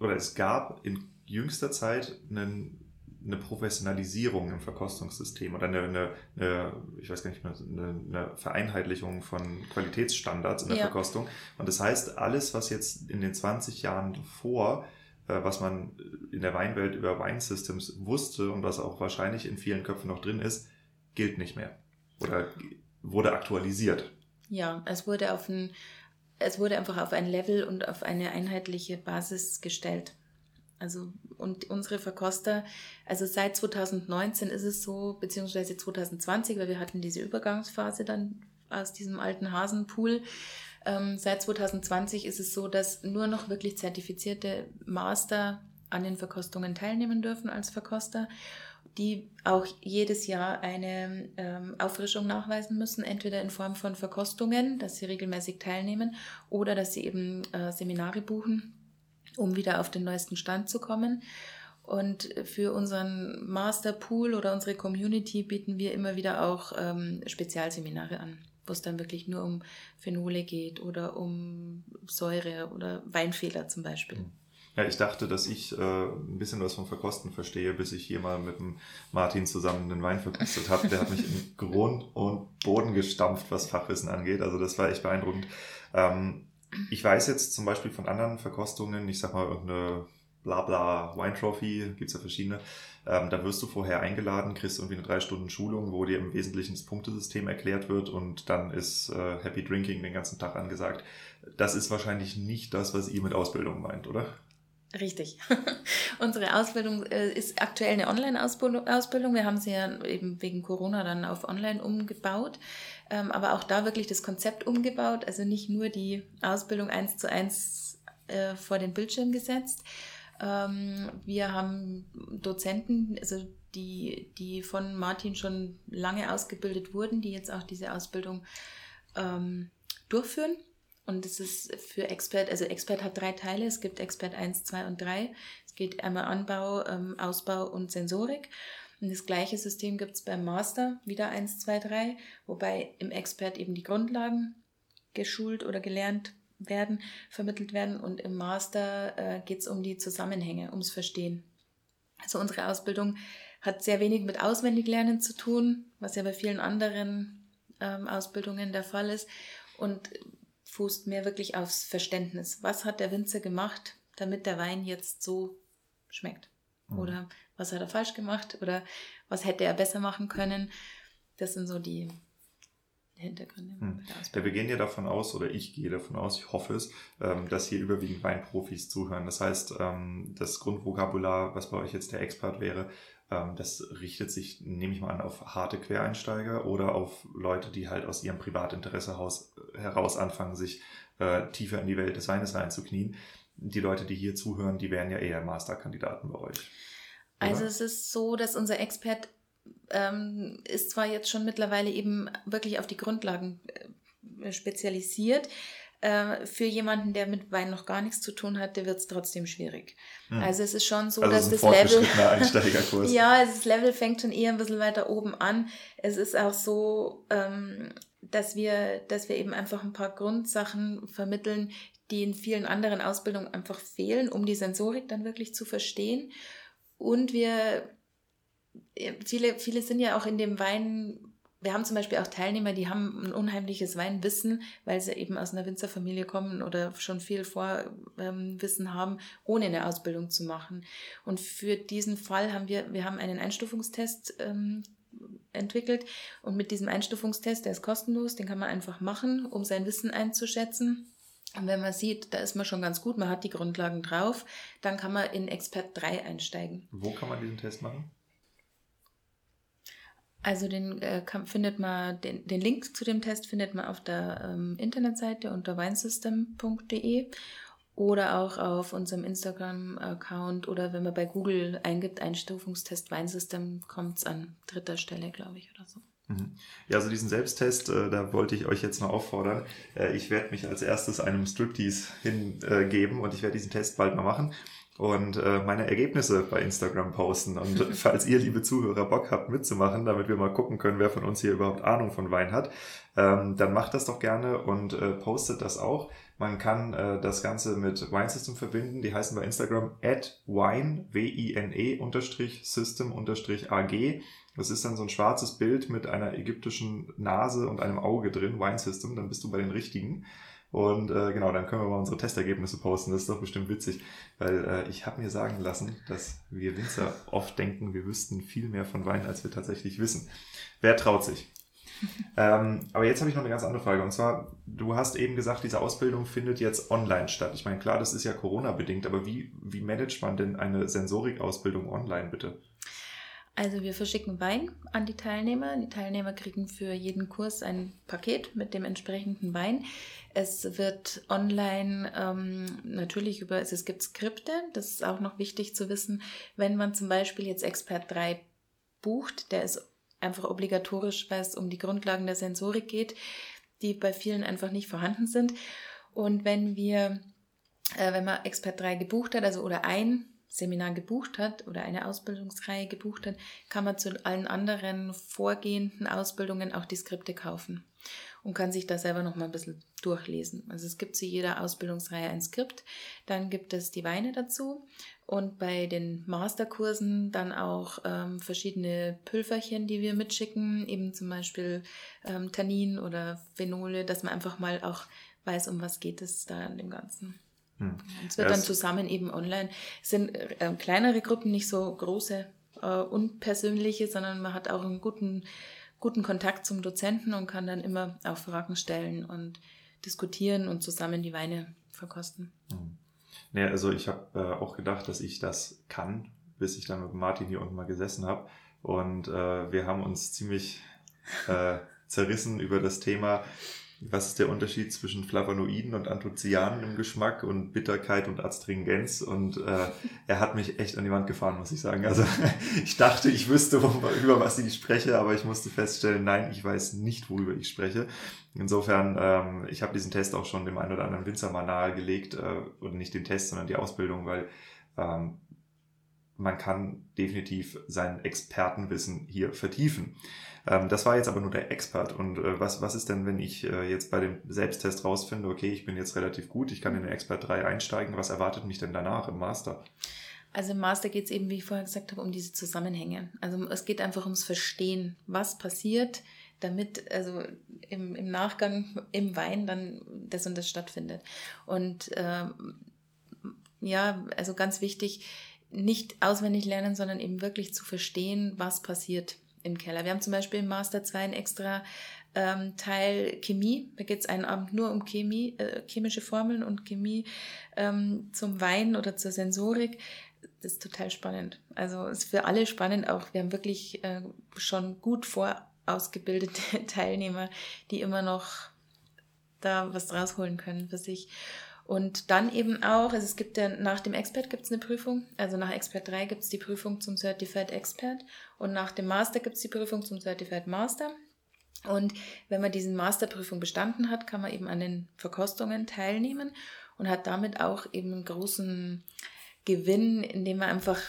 oder es gab in jüngster Zeit einen eine Professionalisierung im Verkostungssystem oder eine, eine, eine ich weiß gar nicht mehr, eine, eine Vereinheitlichung von Qualitätsstandards in der ja. Verkostung. Und das heißt, alles, was jetzt in den 20 Jahren davor, äh, was man in der Weinwelt über Wine Systems wusste und was auch wahrscheinlich in vielen Köpfen noch drin ist, gilt nicht mehr oder wurde aktualisiert. Ja, es wurde auf ein, es wurde einfach auf ein Level und auf eine einheitliche Basis gestellt. Also, und unsere Verkoster, also seit 2019 ist es so, beziehungsweise 2020, weil wir hatten diese Übergangsphase dann aus diesem alten Hasenpool. Ähm, seit 2020 ist es so, dass nur noch wirklich zertifizierte Master an den Verkostungen teilnehmen dürfen als Verkoster, die auch jedes Jahr eine ähm, Auffrischung nachweisen müssen, entweder in Form von Verkostungen, dass sie regelmäßig teilnehmen, oder dass sie eben äh, Seminare buchen um wieder auf den neuesten Stand zu kommen. Und für unseren Masterpool oder unsere Community bieten wir immer wieder auch ähm, Spezialseminare an, wo es dann wirklich nur um Phenole geht oder um Säure oder Weinfehler zum Beispiel. Ja, ich dachte, dass ich äh, ein bisschen was vom Verkosten verstehe, bis ich hier mal mit dem Martin zusammen den Wein verkostet habe. Der hat mich in Grund und Boden gestampft, was Fachwissen angeht. Also das war echt beeindruckend. Ähm, ich weiß jetzt zum Beispiel von anderen Verkostungen, ich sag mal irgendeine Blabla Wine Trophy, gibt's ja verschiedene, ähm, da wirst du vorher eingeladen, kriegst irgendwie eine drei Stunden Schulung, wo dir im Wesentlichen das Punktesystem erklärt wird und dann ist äh, Happy Drinking den ganzen Tag angesagt. Das ist wahrscheinlich nicht das, was ihr mit Ausbildung meint, oder? Richtig. Unsere Ausbildung äh, ist aktuell eine Online-Ausbildung. Wir haben sie ja eben wegen Corona dann auf Online umgebaut, ähm, aber auch da wirklich das Konzept umgebaut. Also nicht nur die Ausbildung eins zu eins äh, vor den Bildschirm gesetzt. Ähm, wir haben Dozenten, also die, die von Martin schon lange ausgebildet wurden, die jetzt auch diese Ausbildung ähm, durchführen. Und es ist für Expert, also Expert hat drei Teile. Es gibt Expert 1, 2 und 3. Es geht einmal Anbau, ähm, Ausbau und Sensorik. Und das gleiche System gibt es beim Master, wieder 1, 2, 3, wobei im Expert eben die Grundlagen geschult oder gelernt werden, vermittelt werden. Und im Master äh, geht es um die Zusammenhänge, ums Verstehen. Also unsere Ausbildung hat sehr wenig mit Auswendiglernen zu tun, was ja bei vielen anderen ähm, Ausbildungen der Fall ist. Und fußt mehr wirklich aufs Verständnis. Was hat der Winzer gemacht, damit der Wein jetzt so schmeckt? Mhm. Oder was hat er falsch gemacht? Oder was hätte er besser machen können? Das sind so die Hintergründe. Hm. Ja, wir gehen ja davon aus, oder ich gehe davon aus, ich hoffe es, ähm, dass hier überwiegend Weinprofis zuhören. Das heißt, ähm, das Grundvokabular, was bei euch jetzt der Expert wäre, das richtet sich, nehme ich mal an, auf harte Quereinsteiger oder auf Leute, die halt aus ihrem Privatinteresse heraus anfangen, sich äh, tiefer in die Welt des Weines reinzuknien. Die Leute, die hier zuhören, die wären ja eher Masterkandidaten bei euch. Oder? Also es ist so, dass unser Expert ähm, ist zwar jetzt schon mittlerweile eben wirklich auf die Grundlagen äh, spezialisiert, äh, für jemanden, der mit Wein noch gar nichts zu tun hat, der wird es trotzdem schwierig. Hm. Also es ist schon so, also dass das Level. ja, das Level fängt schon eher ein bisschen weiter oben an. Es ist auch so, ähm, dass wir, dass wir eben einfach ein paar Grundsachen vermitteln, die in vielen anderen Ausbildungen einfach fehlen, um die Sensorik dann wirklich zu verstehen. Und wir, äh, viele, viele sind ja auch in dem Wein wir haben zum Beispiel auch Teilnehmer, die haben ein unheimliches Weinwissen, weil sie eben aus einer Winzerfamilie kommen oder schon viel Vorwissen ähm, haben, ohne eine Ausbildung zu machen. Und für diesen Fall haben wir, wir haben einen Einstufungstest ähm, entwickelt und mit diesem Einstufungstest, der ist kostenlos, den kann man einfach machen, um sein Wissen einzuschätzen. Und wenn man sieht, da ist man schon ganz gut, man hat die Grundlagen drauf, dann kann man in Expert 3 einsteigen. Wo kann man diesen Test machen? Also den äh, kann, findet man, den, den Link zu dem Test findet man auf der ähm, Internetseite unter winesystem.de oder auch auf unserem Instagram-Account oder wenn man bei Google eingibt, Einstufungstest Weinsystem, kommt es an dritter Stelle, glaube ich, oder so. Mhm. Ja, also diesen Selbsttest, äh, da wollte ich euch jetzt mal auffordern. Äh, ich werde mich als erstes einem Striptease hingeben und ich werde diesen Test bald mal machen und äh, meine Ergebnisse bei Instagram posten. Und falls ihr, liebe Zuhörer, Bock habt mitzumachen, damit wir mal gucken können, wer von uns hier überhaupt Ahnung von Wein hat, ähm, dann macht das doch gerne und äh, postet das auch. Man kann äh, das Ganze mit Wine System verbinden. Die heißen bei Instagram at wine, W-I-N-E, unterstrich System, unterstrich AG. Das ist dann so ein schwarzes Bild mit einer ägyptischen Nase und einem Auge drin, Wine System. Dann bist du bei den richtigen. Und äh, genau, dann können wir mal unsere Testergebnisse posten. Das ist doch bestimmt witzig, weil äh, ich habe mir sagen lassen, dass wir Winzer oft denken, wir wüssten viel mehr von Wein, als wir tatsächlich wissen. Wer traut sich? ähm, aber jetzt habe ich noch eine ganz andere Frage. Und zwar, du hast eben gesagt, diese Ausbildung findet jetzt online statt. Ich meine, klar, das ist ja Corona-bedingt, aber wie, wie managt man denn eine Sensorikausbildung online, bitte? Also wir verschicken Wein an die Teilnehmer. Die Teilnehmer kriegen für jeden Kurs ein Paket mit dem entsprechenden Wein. Es wird online ähm, natürlich über, also es gibt Skripte, das ist auch noch wichtig zu wissen. Wenn man zum Beispiel jetzt Expert 3 bucht, der ist einfach obligatorisch, weil es um die Grundlagen der Sensorik geht, die bei vielen einfach nicht vorhanden sind. Und wenn wir, äh, wenn man Expert 3 gebucht hat, also oder ein Seminar gebucht hat oder eine Ausbildungsreihe gebucht hat, kann man zu allen anderen vorgehenden Ausbildungen auch die Skripte kaufen und kann sich da selber noch mal ein bisschen durchlesen. Also es gibt zu jeder Ausbildungsreihe ein Skript, dann gibt es die Weine dazu und bei den Masterkursen dann auch ähm, verschiedene Pülverchen, die wir mitschicken, eben zum Beispiel ähm, Tannin oder Phenole, dass man einfach mal auch weiß, um was geht es da in dem Ganzen. Hm. Es wird dann zusammen eben online. Es sind äh, kleinere Gruppen, nicht so große äh, unpersönliche, sondern man hat auch einen guten, guten Kontakt zum Dozenten und kann dann immer auch Fragen stellen und diskutieren und zusammen die Weine verkosten. Hm. Naja, also ich habe äh, auch gedacht, dass ich das kann, bis ich dann mit Martin hier unten mal gesessen habe. Und äh, wir haben uns ziemlich äh, zerrissen über das Thema, was ist der Unterschied zwischen Flavonoiden und Anthocyanen im Geschmack und Bitterkeit und Astringenz? Und äh, er hat mich echt an die Wand gefahren, muss ich sagen. Also ich dachte, ich wüsste, über was ich spreche, aber ich musste feststellen, nein, ich weiß nicht, worüber ich spreche. Insofern, ähm, ich habe diesen Test auch schon dem einen oder anderen Winzer mal nahegelegt, äh, oder nicht den Test, sondern die Ausbildung, weil ähm, man kann definitiv sein Expertenwissen hier vertiefen. Ähm, das war jetzt aber nur der Expert. Und äh, was, was ist denn, wenn ich äh, jetzt bei dem Selbsttest rausfinde, okay, ich bin jetzt relativ gut, ich kann in den Expert 3 einsteigen, was erwartet mich denn danach im Master? Also im Master geht es eben, wie ich vorher gesagt habe, um diese Zusammenhänge. Also es geht einfach ums Verstehen, was passiert, damit also im, im Nachgang im Wein dann das und das stattfindet. Und ähm, ja, also ganz wichtig, nicht auswendig lernen, sondern eben wirklich zu verstehen, was passiert im Keller. Wir haben zum Beispiel im Master 2 ein extra ähm, Teil Chemie. Da geht es einen Abend nur um Chemie, äh, chemische Formeln und Chemie ähm, zum Wein oder zur Sensorik. Das ist total spannend. Also ist für alle spannend auch. Wir haben wirklich äh, schon gut vorausgebildete Teilnehmer, die immer noch da was rausholen können für sich. Und dann eben auch, also es gibt ja nach dem Expert gibt es eine Prüfung, also nach Expert 3 gibt es die Prüfung zum Certified Expert und nach dem Master gibt es die Prüfung zum Certified Master. Und wenn man diese Masterprüfung bestanden hat, kann man eben an den Verkostungen teilnehmen und hat damit auch eben einen großen Gewinn, indem man einfach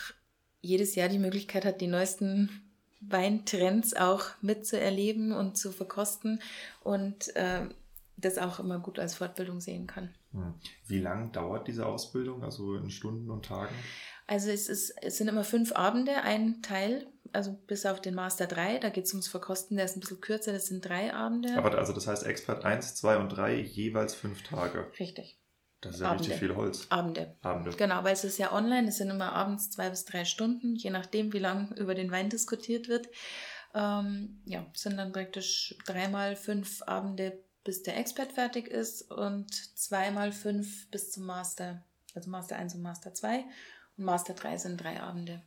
jedes Jahr die Möglichkeit hat, die neuesten Weintrends auch mitzuerleben und zu verkosten und äh, das auch immer gut als Fortbildung sehen kann. Hm. Wie lang dauert diese Ausbildung, also in Stunden und Tagen? Also es, ist, es sind immer fünf Abende, ein Teil, also bis auf den Master 3, da geht es ums Verkosten, der ist ein bisschen kürzer, das sind drei Abende. Aber also das heißt Expert 1, 2 und 3 jeweils fünf Tage. Richtig. Das ist ja Abende. richtig viel Holz. Abende. Abende. Genau, weil es ist ja online, es sind immer abends zwei bis drei Stunden, je nachdem, wie lang über den Wein diskutiert wird. Ähm, ja, sind dann praktisch dreimal fünf Abende bis der Expert fertig ist und zweimal fünf bis zum Master, also Master 1 und Master 2. Und Master 3 sind drei Abende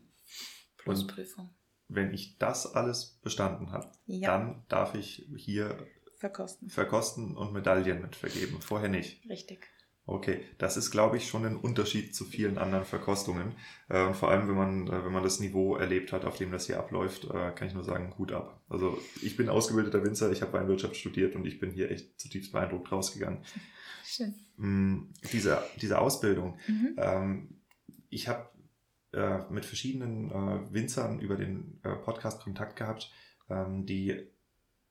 plus und Prüfung. Wenn ich das alles bestanden habe, ja. dann darf ich hier verkosten. verkosten und Medaillen mitvergeben. Vorher nicht. Richtig. Okay, das ist, glaube ich, schon ein Unterschied zu vielen anderen Verkostungen. Äh, und vor allem, wenn man, äh, wenn man das Niveau erlebt hat, auf dem das hier abläuft, äh, kann ich nur sagen, Hut ab. Also ich bin ausgebildeter Winzer, ich habe Weinwirtschaft studiert und ich bin hier echt zutiefst beeindruckt rausgegangen. Schön. Mm, diese, diese Ausbildung. Mhm. Ähm, ich habe mit verschiedenen Winzern über den Podcast Kontakt gehabt, ähm, die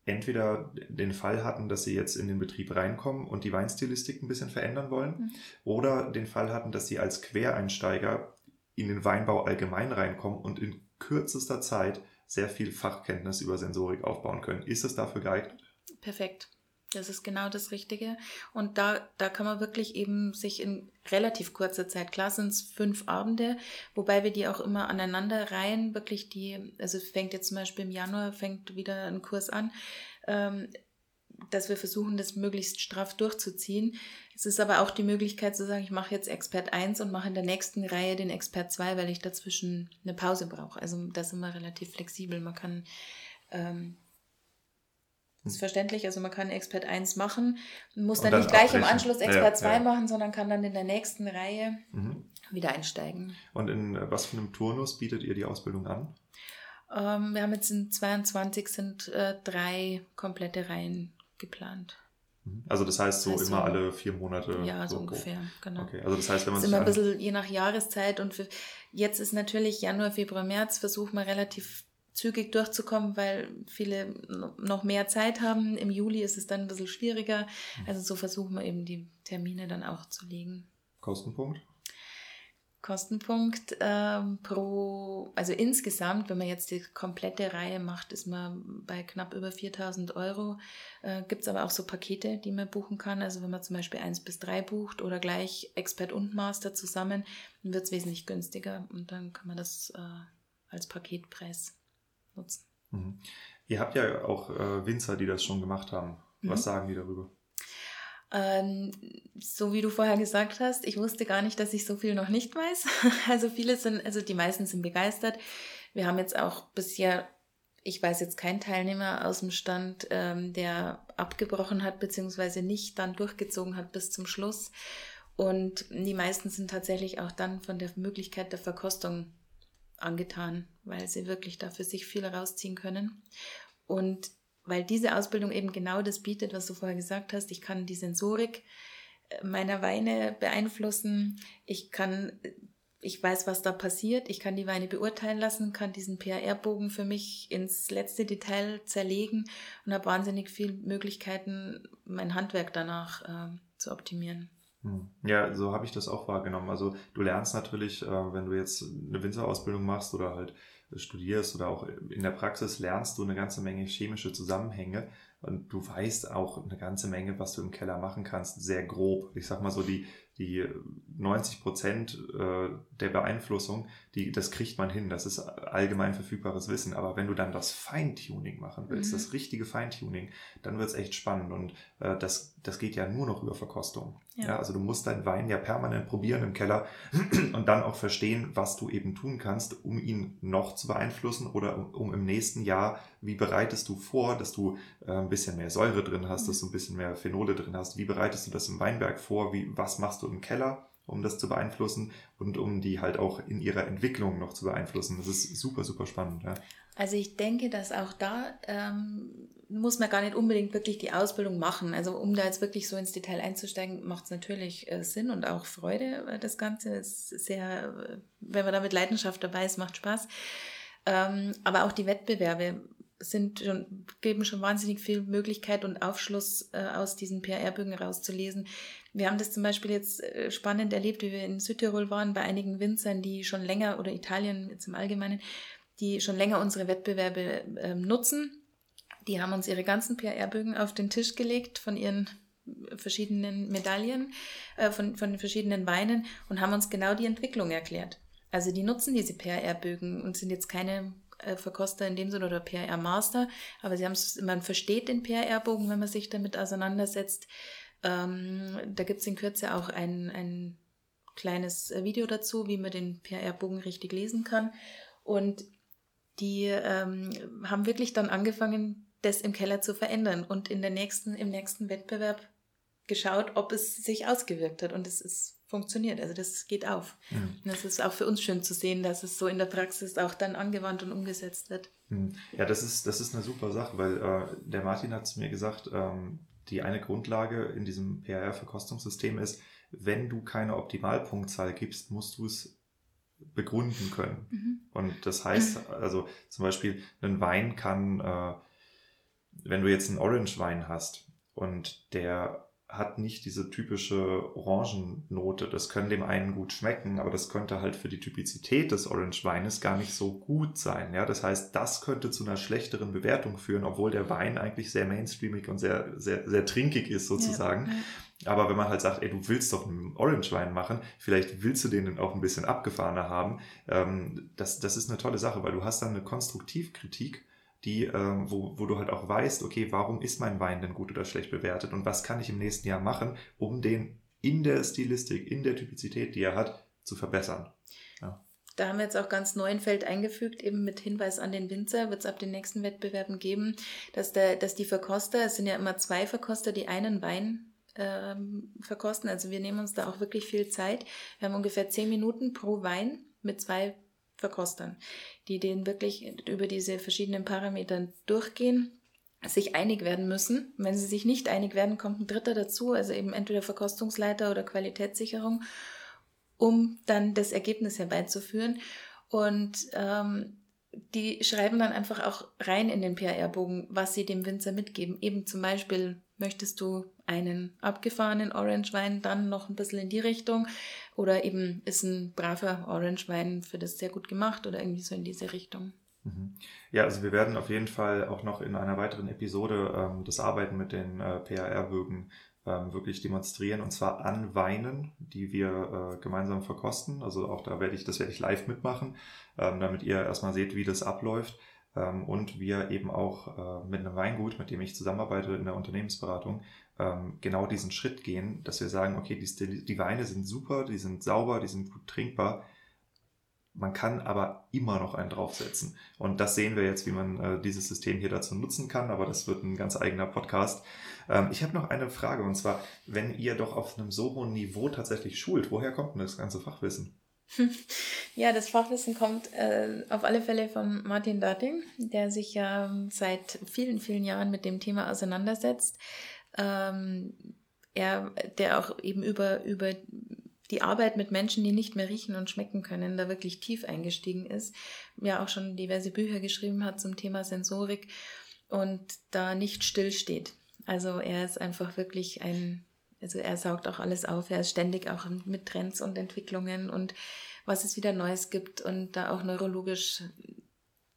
entweder den Fall hatten, dass sie jetzt in den Betrieb reinkommen und die Weinstilistik ein bisschen verändern wollen, mhm. oder den Fall hatten, dass sie als Quereinsteiger in den Weinbau allgemein reinkommen und in kürzester Zeit sehr viel Fachkenntnis über Sensorik aufbauen können. Ist es dafür geeignet? Perfekt. Das ist genau das Richtige. Und da, da kann man wirklich eben sich in relativ kurzer Zeit, klar sind es fünf Abende, wobei wir die auch immer aneinander reihen, wirklich die, also fängt jetzt zum Beispiel im Januar, fängt wieder ein Kurs an, ähm, dass wir versuchen, das möglichst straff durchzuziehen. Es ist aber auch die Möglichkeit zu sagen, ich mache jetzt Expert 1 und mache in der nächsten Reihe den Expert 2, weil ich dazwischen eine Pause brauche. Also da sind wir relativ flexibel. Man kann ähm, das ist verständlich, also man kann Expert 1 machen, muss dann, dann, nicht gleich abbrechen. im Anschluss Expert ja, 2 ja. machen, sondern kann dann in der nächsten Reihe mhm. wieder einsteigen. Und in äh, was für einem Turnus bietet ihr die Ausbildung an? Ähm, wir haben jetzt in 22 sind äh, drei komplette Reihen geplant. Mhm. Also das heißt so also, immer alle vier Monate? Ja, so, so ungefähr, genau. Okay, also das heißt, wenn man das ist immer ein bisschen je nach Jahreszeit und für, jetzt ist natürlich Januar, Februar, März, versuchen wir relativ zügig durchzukommen, weil viele noch mehr Zeit haben. Im Juli ist es dann ein bisschen schwieriger. Mhm. Also so versuchen wir eben die Termine dann auch zu legen. Kostenpunkt? Kostenpunkt ähm, pro, also insgesamt, wenn man jetzt die komplette Reihe macht, ist man bei knapp über 4000 Euro. Äh, Gibt es aber auch so Pakete, die man buchen kann. Also wenn man zum Beispiel 1 bis 3 bucht oder gleich Expert und Master zusammen, dann wird es wesentlich günstiger und dann kann man das äh, als Paketpreis nutzen. Mhm. Ihr habt ja auch äh, Winzer, die das schon gemacht haben. Was mhm. sagen die darüber? Ähm, so wie du vorher gesagt hast, ich wusste gar nicht, dass ich so viel noch nicht weiß. Also viele sind, also die meisten sind begeistert. Wir haben jetzt auch bisher, ich weiß jetzt keinen Teilnehmer aus dem Stand, ähm, der abgebrochen hat, beziehungsweise nicht dann durchgezogen hat bis zum Schluss. Und die meisten sind tatsächlich auch dann von der Möglichkeit der Verkostung angetan, weil sie wirklich da für sich viel rausziehen können. Und weil diese Ausbildung eben genau das bietet, was du vorher gesagt hast. Ich kann die Sensorik äh, meiner Weine beeinflussen. Ich kann, ich weiß, was da passiert. Ich kann die Weine beurteilen lassen, kann diesen PAR-Bogen für mich ins letzte Detail zerlegen und habe wahnsinnig viele Möglichkeiten, mein Handwerk danach äh, zu optimieren. Hm. Ja, so habe ich das auch wahrgenommen. Also du lernst natürlich, äh, wenn du jetzt eine Winzerausbildung machst oder halt studierst oder auch in der Praxis lernst du eine ganze Menge chemische Zusammenhänge und du weißt auch eine ganze Menge, was du im Keller machen kannst, sehr grob. Ich sag mal so, die, die 90 Prozent äh, der Beeinflussung, die, das kriegt man hin. Das ist allgemein verfügbares Wissen. Aber wenn du dann das Feintuning machen willst, mhm. das richtige Feintuning, dann wird es echt spannend. Und äh, das, das geht ja nur noch über Verkostung. Ja. ja. also du musst deinen Wein ja permanent probieren im Keller und dann auch verstehen, was du eben tun kannst, um ihn noch zu beeinflussen oder um, um im nächsten Jahr, wie bereitest du vor, dass du äh, ein bisschen mehr Säure drin hast, mhm. dass du ein bisschen mehr Phenole drin hast, wie bereitest du das im Weinberg vor, wie, was machst du im Keller, um das zu beeinflussen und um die halt auch in ihrer Entwicklung noch zu beeinflussen. Das ist super, super spannend. Ja. Also ich denke, dass auch da ähm, muss man gar nicht unbedingt wirklich die Ausbildung machen. Also um da jetzt wirklich so ins Detail einzusteigen, macht es natürlich äh, Sinn und auch Freude. Äh, das Ganze ist sehr, äh, wenn man da mit Leidenschaft dabei ist, macht Spaß. Ähm, aber auch die Wettbewerbe sind schon, geben schon wahnsinnig viel Möglichkeit und Aufschluss äh, aus diesen PR-Bögen rauszulesen. Wir haben das zum Beispiel jetzt äh, spannend erlebt, wie wir in Südtirol waren, bei einigen Winzern, die schon länger, oder Italien jetzt im Allgemeinen, die schon länger unsere Wettbewerbe äh, nutzen. Die haben uns ihre ganzen PR-Bögen auf den Tisch gelegt von ihren verschiedenen Medaillen, äh, von, von den verschiedenen Weinen und haben uns genau die Entwicklung erklärt. Also die nutzen diese PR-Bögen und sind jetzt keine äh, Verkoster in dem Sinne oder PR-Master, aber sie man versteht den PR-Bogen, wenn man sich damit auseinandersetzt. Ähm, da gibt es in Kürze auch ein, ein kleines äh, Video dazu, wie man den PR-Bogen richtig lesen kann. Und die ähm, haben wirklich dann angefangen, das im Keller zu verändern und in der nächsten, im nächsten Wettbewerb geschaut, ob es sich ausgewirkt hat. Und es ist funktioniert. Also das geht auf. Mhm. Das ist auch für uns schön zu sehen, dass es so in der Praxis auch dann angewandt und umgesetzt wird. Mhm. Ja, das ist, das ist eine super Sache, weil äh, der Martin hat zu mir gesagt, ähm, die eine Grundlage in diesem PRR-Verkostungssystem ist, wenn du keine Optimalpunktzahl gibst, musst du es begründen können. Mhm. Und das heißt, also zum Beispiel, ein Wein kann äh, wenn du jetzt einen Orange-Wein hast und der hat nicht diese typische Orangennote. Das können dem einen gut schmecken, aber das könnte halt für die Typizität des Orange-Weines gar nicht so gut sein. Ja, das heißt, das könnte zu einer schlechteren Bewertung führen, obwohl der Wein eigentlich sehr mainstreamig und sehr, sehr, sehr trinkig ist sozusagen. Ja, ja. Aber wenn man halt sagt, ey, du willst doch einen Orange-Wein machen, vielleicht willst du den auch ein bisschen abgefahrener haben, ähm, das, das ist eine tolle Sache, weil du hast dann eine Konstruktivkritik die, äh, wo, wo du halt auch weißt, okay, warum ist mein Wein denn gut oder schlecht bewertet und was kann ich im nächsten Jahr machen, um den in der Stilistik, in der Typizität, die er hat, zu verbessern. Ja. Da haben wir jetzt auch ganz neu ein Feld eingefügt, eben mit Hinweis an den Winzer, wird es ab den nächsten Wettbewerben geben, dass, der, dass die Verkoster, es sind ja immer zwei Verkoster, die einen Wein ähm, verkosten. Also wir nehmen uns da auch wirklich viel Zeit. Wir haben ungefähr zehn Minuten pro Wein mit zwei Verkostern, die den wirklich über diese verschiedenen Parameter durchgehen, sich einig werden müssen. Wenn sie sich nicht einig werden, kommt ein Dritter dazu, also eben entweder Verkostungsleiter oder Qualitätssicherung, um dann das Ergebnis herbeizuführen. Und ähm, die schreiben dann einfach auch rein in den PAR-Bogen, was sie dem Winzer mitgeben. Eben zum Beispiel, möchtest du einen abgefahrenen Orange-Wein, dann noch ein bisschen in die Richtung. Oder eben ist ein braver Orange-Wein für das sehr gut gemacht oder irgendwie so in diese Richtung. Mhm. Ja, also wir werden auf jeden Fall auch noch in einer weiteren Episode ähm, das Arbeiten mit den äh, PAR-Bögen ähm, wirklich demonstrieren und zwar an Weinen, die wir äh, gemeinsam verkosten. Also auch da werde ich, das werde ich live mitmachen, ähm, damit ihr erstmal seht, wie das abläuft. Ähm, und wir eben auch äh, mit einem Weingut, mit dem ich zusammenarbeite in der Unternehmensberatung, ähm, genau diesen Schritt gehen, dass wir sagen, okay, die, die Weine sind super, die sind sauber, die sind gut trinkbar. Man kann aber immer noch einen draufsetzen. Und das sehen wir jetzt, wie man äh, dieses System hier dazu nutzen kann, aber das wird ein ganz eigener Podcast. Ähm, ich habe noch eine Frage, und zwar, wenn ihr doch auf einem so hohen Niveau tatsächlich schult, woher kommt denn das ganze Fachwissen? Ja, das Fachwissen kommt äh, auf alle Fälle von Martin Darting, der sich ja seit vielen, vielen Jahren mit dem Thema auseinandersetzt ähm, er, der auch eben über, über die Arbeit mit Menschen, die nicht mehr riechen und schmecken können, da wirklich tief eingestiegen ist. Ja, auch schon diverse Bücher geschrieben hat zum Thema Sensorik und da nicht stillsteht. Also er ist einfach wirklich ein, also er saugt auch alles auf, er ist ständig auch mit Trends und Entwicklungen und was es wieder Neues gibt und da auch neurologisch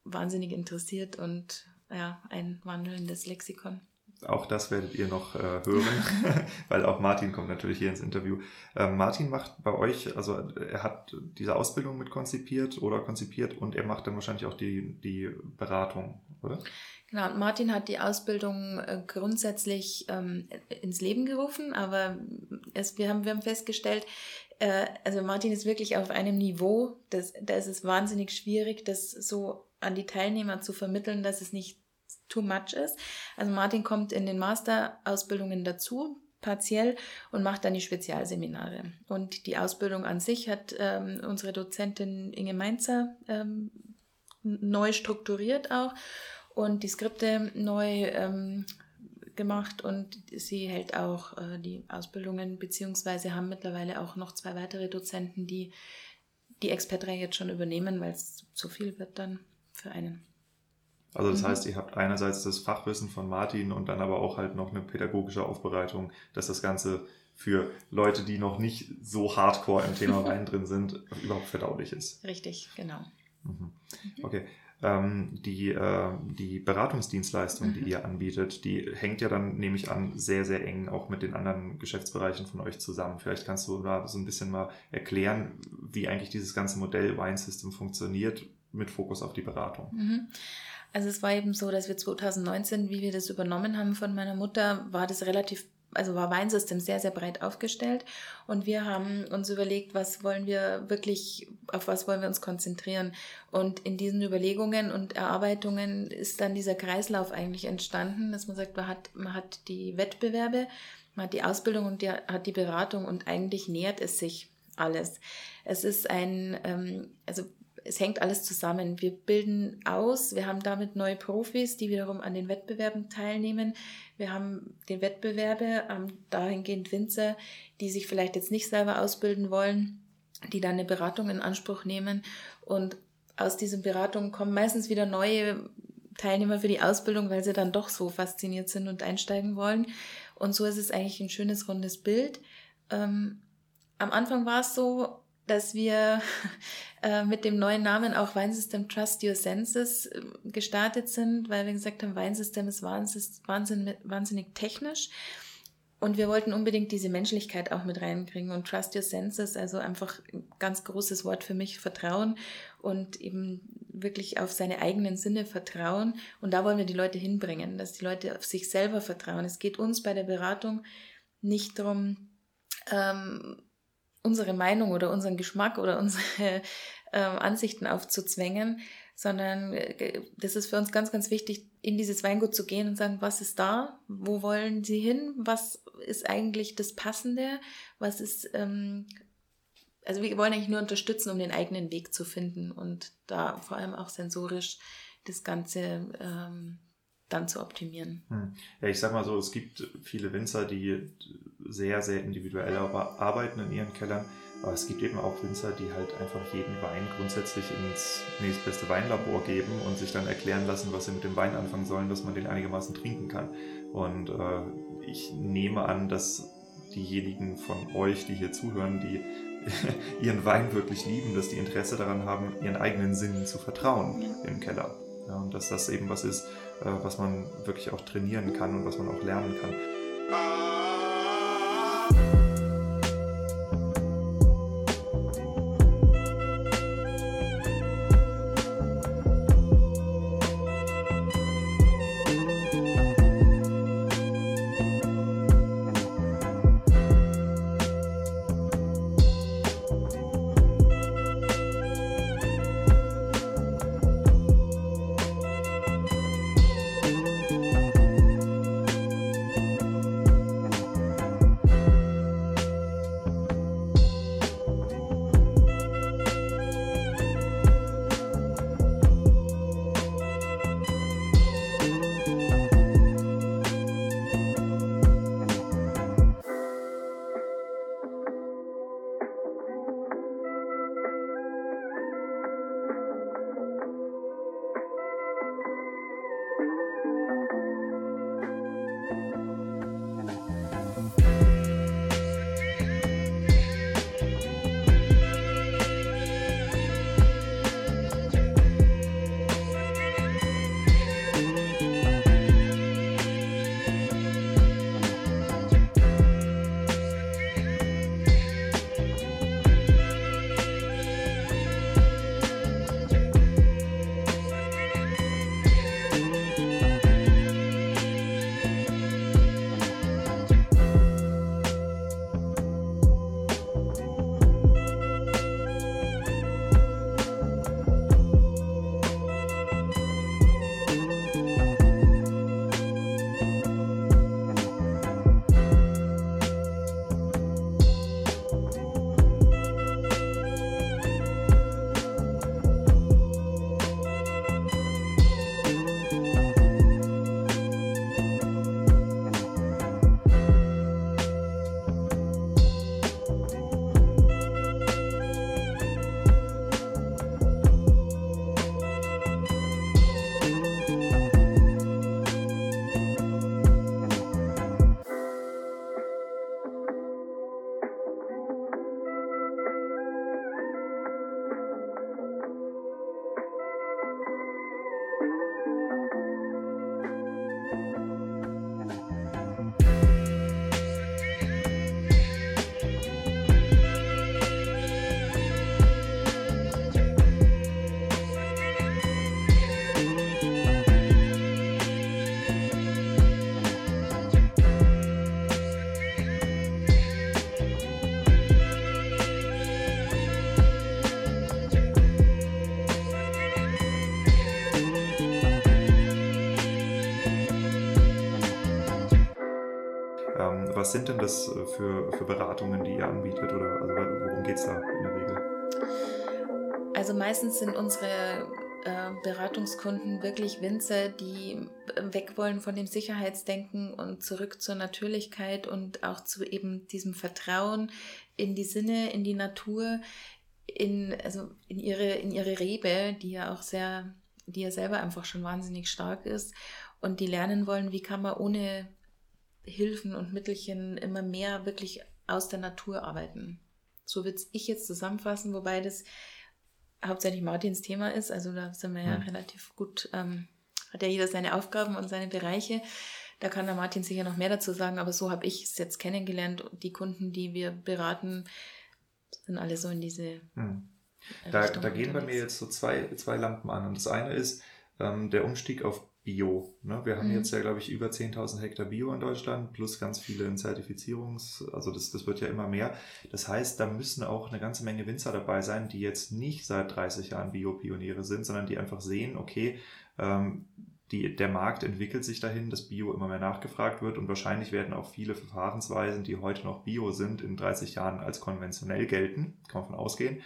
wahnsinnig interessiert und ja, ein wandelndes Lexikon. Auch das werdet ihr noch äh, hören, weil auch Martin kommt natürlich hier ins Interview. Ähm, Martin macht bei euch, also er hat diese Ausbildung mit konzipiert oder konzipiert und er macht dann wahrscheinlich auch die, die Beratung, oder? Genau, Martin hat die Ausbildung äh, grundsätzlich ähm, ins Leben gerufen, aber es, wir, haben, wir haben festgestellt, äh, also Martin ist wirklich auf einem Niveau, das, da ist es wahnsinnig schwierig, das so an die Teilnehmer zu vermitteln, dass es nicht too much ist. Also Martin kommt in den Masterausbildungen dazu, partiell, und macht dann die Spezialseminare. Und die Ausbildung an sich hat ähm, unsere Dozentin Inge Mainzer ähm, neu strukturiert auch und die Skripte neu ähm, gemacht und sie hält auch äh, die Ausbildungen, beziehungsweise haben mittlerweile auch noch zwei weitere Dozenten, die die Expertreihe jetzt schon übernehmen, weil es zu viel wird dann für einen. Also das mhm. heißt, ihr habt einerseits das Fachwissen von Martin und dann aber auch halt noch eine pädagogische Aufbereitung, dass das Ganze für Leute, die noch nicht so hardcore im Thema Wein drin sind, überhaupt verdaulich ist. Richtig, genau. Mhm. mhm. Okay. Ähm, die, äh, die Beratungsdienstleistung, mhm. die ihr anbietet, die hängt ja dann, nehme ich an, sehr, sehr eng auch mit den anderen Geschäftsbereichen von euch zusammen. Vielleicht kannst du da so ein bisschen mal erklären, wie eigentlich dieses ganze Modell Wine System funktioniert mit Fokus auf die Beratung. Mhm. Also es war eben so, dass wir 2019, wie wir das übernommen haben von meiner Mutter, war das relativ, also war Weinsystem sehr, sehr breit aufgestellt. Und wir haben uns überlegt, was wollen wir wirklich, auf was wollen wir uns konzentrieren. Und in diesen Überlegungen und Erarbeitungen ist dann dieser Kreislauf eigentlich entstanden, dass man sagt, man hat, man hat die Wettbewerbe, man hat die Ausbildung und die, hat die Beratung und eigentlich nähert es sich alles. Es ist ein, ähm, also es hängt alles zusammen. Wir bilden aus, wir haben damit neue Profis, die wiederum an den Wettbewerben teilnehmen. Wir haben den Wettbewerbe, ähm, dahingehend Winzer, die sich vielleicht jetzt nicht selber ausbilden wollen, die dann eine Beratung in Anspruch nehmen. Und aus diesen Beratungen kommen meistens wieder neue Teilnehmer für die Ausbildung, weil sie dann doch so fasziniert sind und einsteigen wollen. Und so ist es eigentlich ein schönes rundes Bild. Ähm, am Anfang war es so, dass wir äh, mit dem neuen Namen auch Weinsystem Trust Your Senses äh, gestartet sind, weil wir gesagt haben, Weinsystem ist wahnsinnig, wahnsinnig technisch. Und wir wollten unbedingt diese Menschlichkeit auch mit reinkriegen und Trust Your Senses, also einfach ein ganz großes Wort für mich, Vertrauen und eben wirklich auf seine eigenen Sinne vertrauen. Und da wollen wir die Leute hinbringen, dass die Leute auf sich selber vertrauen. Es geht uns bei der Beratung nicht darum, ähm, unsere Meinung oder unseren Geschmack oder unsere ähm, Ansichten aufzuzwängen, sondern äh, das ist für uns ganz, ganz wichtig, in dieses Weingut zu gehen und sagen, was ist da? Wo wollen Sie hin? Was ist eigentlich das Passende? Was ist, ähm, also wir wollen eigentlich nur unterstützen, um den eigenen Weg zu finden und da vor allem auch sensorisch das Ganze ähm, dann zu optimieren. Hm. Ja, ich sag mal so, es gibt viele Winzer, die sehr, sehr individuell arbeiten in ihren Kellern aber es gibt eben auch Winzer, die halt einfach jeden Wein grundsätzlich ins nächstbeste Weinlabor geben und sich dann erklären lassen, was sie mit dem Wein anfangen sollen, dass man den einigermaßen trinken kann. Und äh, ich nehme an, dass diejenigen von euch, die hier zuhören, die ihren Wein wirklich lieben, dass die Interesse daran haben, ihren eigenen Sinnen zu vertrauen im Keller. Ja, und dass das eben was ist, äh, was man wirklich auch trainieren kann und was man auch lernen kann. Sind denn das äh, für, für Beratungen, die ihr anbietet oder also worum geht es da in der Regel? Also meistens sind unsere äh, Beratungskunden wirklich Winzer, die weg wollen von dem Sicherheitsdenken und zurück zur Natürlichkeit und auch zu eben diesem Vertrauen in die Sinne, in die Natur, in, also in, ihre, in ihre Rebe, die ja auch sehr die ja selber einfach schon wahnsinnig stark ist und die lernen wollen, wie kann man ohne Hilfen und Mittelchen immer mehr wirklich aus der Natur arbeiten. So würde ich jetzt zusammenfassen, wobei das hauptsächlich Martins Thema ist. Also da sind wir ja, ja. relativ gut, ähm, hat ja jeder seine Aufgaben und seine Bereiche. Da kann der Martin sicher noch mehr dazu sagen, aber so habe ich es jetzt kennengelernt. Die Kunden, die wir beraten, sind alle so in diese. Hm. Da, da gehen bei mir jetzt so zwei, zwei Lampen an. Und das eine ist ähm, der Umstieg auf Bio. Ne? Wir haben mhm. jetzt ja, glaube ich, über 10.000 Hektar Bio in Deutschland, plus ganz viele in Zertifizierungs-, also das, das wird ja immer mehr. Das heißt, da müssen auch eine ganze Menge Winzer dabei sein, die jetzt nicht seit 30 Jahren Bio-Pioniere sind, sondern die einfach sehen, okay, ähm, die, der Markt entwickelt sich dahin, dass Bio immer mehr nachgefragt wird und wahrscheinlich werden auch viele Verfahrensweisen, die heute noch Bio sind, in 30 Jahren als konventionell gelten, kann man von ausgehen.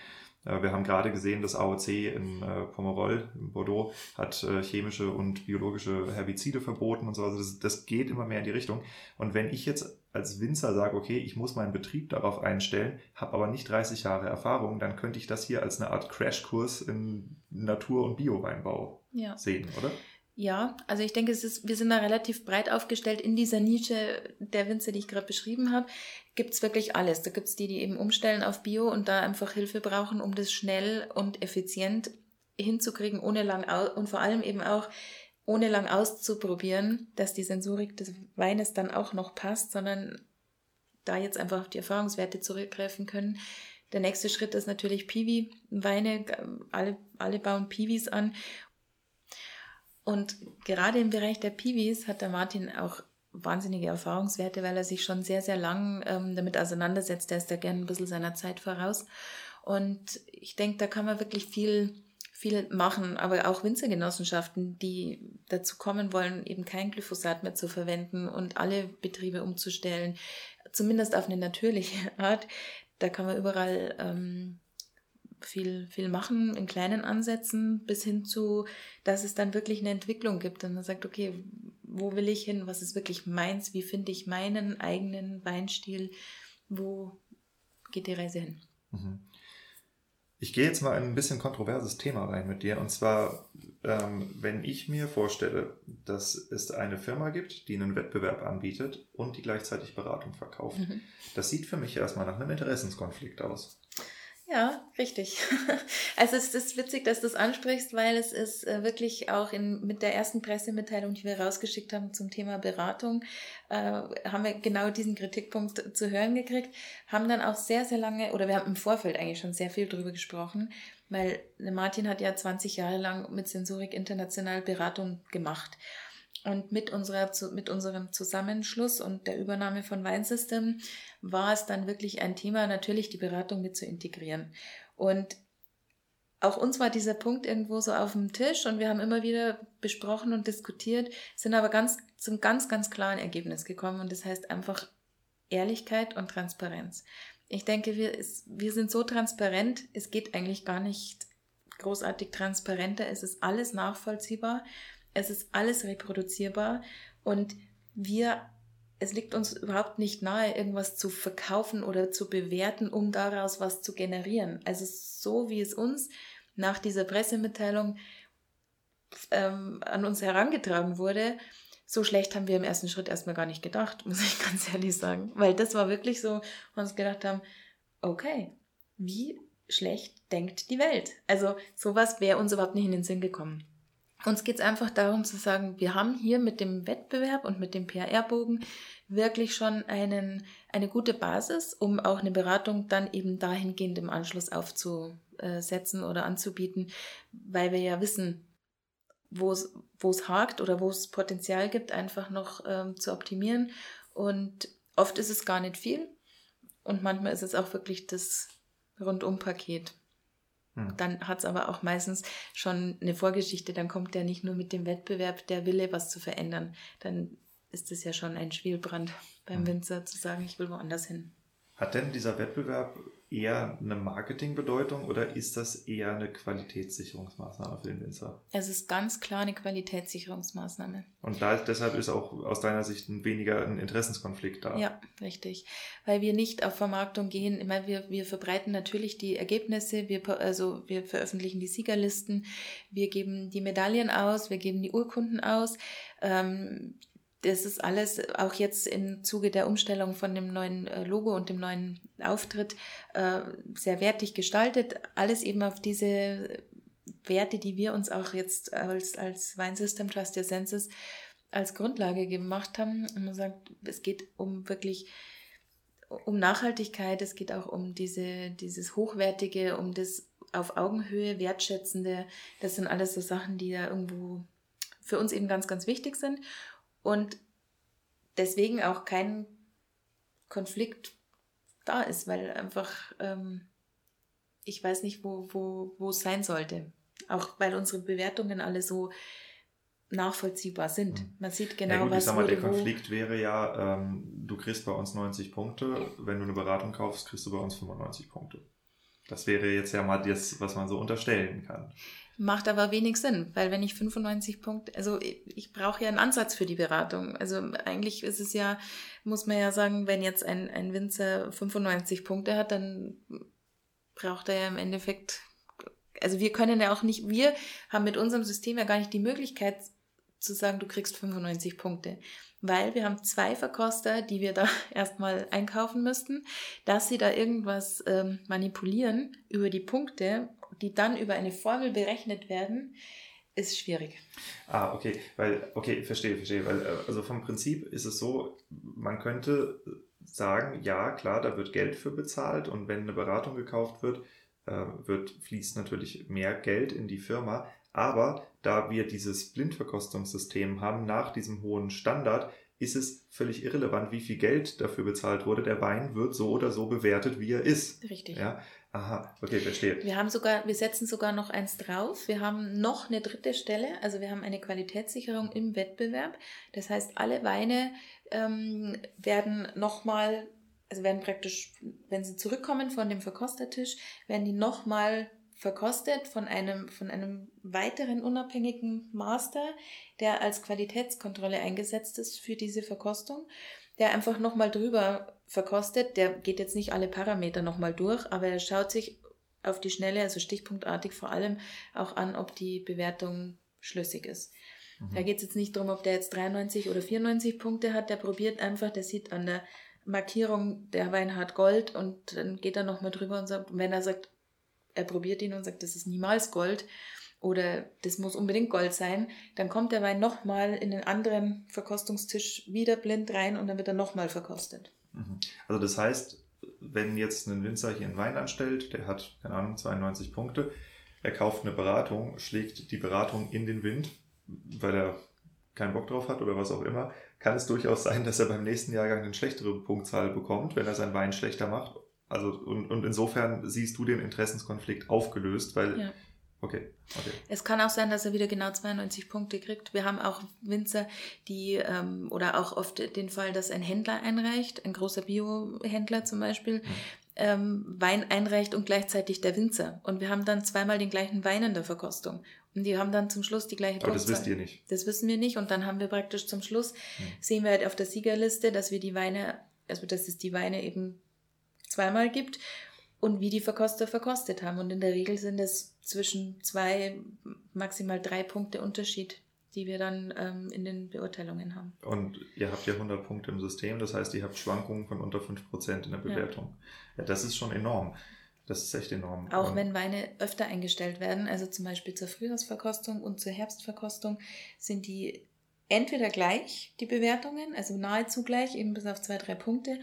Äh, wir haben gerade gesehen, dass AOC in äh, Pomerol, in Bordeaux, hat äh, chemische und biologische Herbizide verboten und so. Also das, das geht immer mehr in die Richtung. Und wenn ich jetzt als Winzer sage, okay, ich muss meinen Betrieb darauf einstellen, habe aber nicht 30 Jahre Erfahrung, dann könnte ich das hier als eine Art Crashkurs in Natur- und Bio-Weinbau ja. sehen, oder? Ja, also ich denke, es ist, wir sind da relativ breit aufgestellt in dieser Nische der Winzer, die ich gerade beschrieben habe. Gibt es wirklich alles. Da gibt es die, die eben umstellen auf Bio und da einfach Hilfe brauchen, um das schnell und effizient hinzukriegen, ohne lang und vor allem eben auch ohne lang auszuprobieren, dass die Sensorik des Weines dann auch noch passt, sondern da jetzt einfach auf die Erfahrungswerte zurückgreifen können. Der nächste Schritt ist natürlich Piwi-Weine. Alle, alle bauen Piwis an und gerade im Bereich der Piwis hat der Martin auch wahnsinnige Erfahrungswerte, weil er sich schon sehr, sehr lang ähm, damit auseinandersetzt. Er ist da gerne ein bisschen seiner Zeit voraus. Und ich denke, da kann man wirklich viel, viel machen, aber auch Winzergenossenschaften, die dazu kommen wollen, eben kein Glyphosat mehr zu verwenden und alle Betriebe umzustellen, zumindest auf eine natürliche Art. Da kann man überall ähm, viel, viel machen in kleinen Ansätzen bis hin zu, dass es dann wirklich eine Entwicklung gibt und man sagt, okay, wo will ich hin? Was ist wirklich meins? Wie finde ich meinen eigenen Weinstil? Wo geht die Reise hin? Mhm. Ich gehe jetzt mal in ein bisschen kontroverses Thema rein mit dir. Und zwar, ähm, wenn ich mir vorstelle, dass es eine Firma gibt, die einen Wettbewerb anbietet und die gleichzeitig Beratung verkauft. Mhm. Das sieht für mich erstmal nach einem Interessenskonflikt aus. Ja, richtig. Also es ist witzig, dass du es ansprichst, weil es ist äh, wirklich auch in, mit der ersten Pressemitteilung, die wir rausgeschickt haben zum Thema Beratung, äh, haben wir genau diesen Kritikpunkt zu hören gekriegt, haben dann auch sehr, sehr lange, oder wir haben im Vorfeld eigentlich schon sehr viel drüber gesprochen, weil Martin hat ja 20 Jahre lang mit Sensorik international Beratung gemacht. Und mit, unserer, mit unserem Zusammenschluss und der Übernahme von Weinsystem war es dann wirklich ein Thema, natürlich die Beratung mit zu integrieren. Und auch uns war dieser Punkt irgendwo so auf dem Tisch und wir haben immer wieder besprochen und diskutiert, sind aber ganz zum ganz, ganz klaren Ergebnis gekommen und das heißt einfach Ehrlichkeit und Transparenz. Ich denke, wir, wir sind so transparent, es geht eigentlich gar nicht großartig transparenter, es ist alles nachvollziehbar. Es ist alles reproduzierbar und wir, es liegt uns überhaupt nicht nahe, irgendwas zu verkaufen oder zu bewerten, um daraus was zu generieren. Also so wie es uns nach dieser Pressemitteilung ähm, an uns herangetragen wurde, so schlecht haben wir im ersten Schritt erstmal gar nicht gedacht, muss ich ganz ehrlich sagen. Weil das war wirklich so, wo wir uns gedacht haben, okay, wie schlecht denkt die Welt? Also sowas wäre uns überhaupt nicht in den Sinn gekommen. Uns geht es einfach darum zu sagen, wir haben hier mit dem Wettbewerb und mit dem PRR-Bogen wirklich schon einen, eine gute Basis, um auch eine Beratung dann eben dahingehend im Anschluss aufzusetzen oder anzubieten, weil wir ja wissen, wo es hakt oder wo es Potenzial gibt, einfach noch ähm, zu optimieren. Und oft ist es gar nicht viel und manchmal ist es auch wirklich das Rundumpaket. Hm. Dann hat es aber auch meistens schon eine Vorgeschichte. Dann kommt der nicht nur mit dem Wettbewerb der Wille, was zu verändern. Dann ist es ja schon ein Spielbrand beim hm. Winzer zu sagen, ich will woanders hin. Hat denn dieser Wettbewerb eher eine Marketingbedeutung oder ist das eher eine Qualitätssicherungsmaßnahme für den Winzer? Es ist ganz klar eine Qualitätssicherungsmaßnahme. Und da, deshalb ist auch aus deiner Sicht ein weniger ein Interessenskonflikt da. Ja, richtig. Weil wir nicht auf Vermarktung gehen. Immer wir, wir verbreiten natürlich die Ergebnisse, wir, also wir veröffentlichen die Siegerlisten, wir geben die Medaillen aus, wir geben die Urkunden aus. Ähm, das ist alles auch jetzt im Zuge der Umstellung von dem neuen äh, Logo und dem neuen Auftritt äh, sehr wertig gestaltet. Alles eben auf diese Werte, die wir uns auch jetzt als, als Weinsystem Trust Your Senses als Grundlage gemacht haben. Und man sagt, es geht um wirklich um Nachhaltigkeit, es geht auch um diese, dieses Hochwertige, um das auf Augenhöhe wertschätzende. Das sind alles so Sachen, die da irgendwo für uns eben ganz, ganz wichtig sind und deswegen auch kein Konflikt da ist, weil einfach ähm, ich weiß nicht, wo, wo, wo es sein sollte. Auch weil unsere Bewertungen alle so nachvollziehbar sind. Mhm. Man sieht genau, ja gut, was ich sag mal, der Konflikt wäre ja, ähm, du kriegst bei uns 90 Punkte, wenn du eine Beratung kaufst, kriegst du bei uns 95 Punkte. Das wäre jetzt ja mal das, was man so unterstellen kann. Macht aber wenig Sinn, weil wenn ich 95 Punkte, also ich, ich brauche ja einen Ansatz für die Beratung. Also eigentlich ist es ja, muss man ja sagen, wenn jetzt ein, ein Winzer 95 Punkte hat, dann braucht er ja im Endeffekt, also wir können ja auch nicht, wir haben mit unserem System ja gar nicht die Möglichkeit zu sagen, du kriegst 95 Punkte weil wir haben zwei Verkoster, die wir da erstmal einkaufen müssten, dass sie da irgendwas ähm, manipulieren über die Punkte, die dann über eine Formel berechnet werden, ist schwierig. Ah, okay, weil, okay, verstehe, verstehe, weil, äh, also vom Prinzip ist es so, man könnte sagen, ja, klar, da wird Geld für bezahlt und wenn eine Beratung gekauft wird, äh, wird, fließt natürlich mehr Geld in die Firma, aber da wir dieses Blindverkostungssystem haben nach diesem hohen Standard, ist es völlig irrelevant, wie viel Geld dafür bezahlt wurde. Der Wein wird so oder so bewertet, wie er ist. Richtig. Ja? Aha, okay, verstehe. Wir haben sogar, wir setzen sogar noch eins drauf. Wir haben noch eine dritte Stelle, also wir haben eine Qualitätssicherung im Wettbewerb. Das heißt, alle Weine ähm, werden nochmal, also werden praktisch, wenn sie zurückkommen von dem Verkostertisch, werden die nochmal verkostet von einem, von einem weiteren unabhängigen Master, der als Qualitätskontrolle eingesetzt ist für diese Verkostung, der einfach nochmal drüber verkostet. Der geht jetzt nicht alle Parameter nochmal durch, aber er schaut sich auf die Schnelle, also stichpunktartig vor allem auch an, ob die Bewertung schlüssig ist. Mhm. Da geht es jetzt nicht darum, ob der jetzt 93 oder 94 Punkte hat, der probiert einfach, der sieht an der Markierung, der Wein hat Gold und dann geht er nochmal drüber und sagt, wenn er sagt, er probiert ihn und sagt, das ist niemals Gold oder das muss unbedingt Gold sein, dann kommt der Wein nochmal in den anderen Verkostungstisch wieder blind rein und dann wird er nochmal verkostet. Mhm. Also das heißt, wenn jetzt ein Winzer hier einen Wein anstellt, der hat, keine Ahnung, 92 Punkte, er kauft eine Beratung, schlägt die Beratung in den Wind, weil er keinen Bock drauf hat oder was auch immer, kann es durchaus sein, dass er beim nächsten Jahrgang eine schlechtere Punktzahl bekommt, wenn er seinen Wein schlechter macht also und, und insofern siehst du den Interessenskonflikt aufgelöst, weil ja. Okay, okay. Es kann auch sein, dass er wieder genau 92 Punkte kriegt. Wir haben auch Winzer, die, ähm, oder auch oft den Fall, dass ein Händler einreicht, ein großer Biohändler zum Beispiel, mhm. ähm, Wein einreicht und gleichzeitig der Winzer. Und wir haben dann zweimal den gleichen Wein in der Verkostung. Und die haben dann zum Schluss die gleiche Aber Punktzahl. das wisst ihr nicht. Das wissen wir nicht. Und dann haben wir praktisch zum Schluss, mhm. sehen wir halt auf der Siegerliste, dass wir die Weine, also dass es die Weine eben zweimal gibt und wie die Verkoster verkostet haben. Und in der Regel sind es zwischen zwei, maximal drei Punkte Unterschied, die wir dann ähm, in den Beurteilungen haben. Und ihr habt ja 100 Punkte im System, das heißt, ihr habt Schwankungen von unter 5% in der Bewertung. Ja. ja, das ist schon enorm. Das ist echt enorm. Auch und wenn Weine öfter eingestellt werden, also zum Beispiel zur Frühjahrsverkostung und zur Herbstverkostung, sind die entweder gleich, die Bewertungen, also nahezu gleich, eben bis auf zwei, drei Punkte,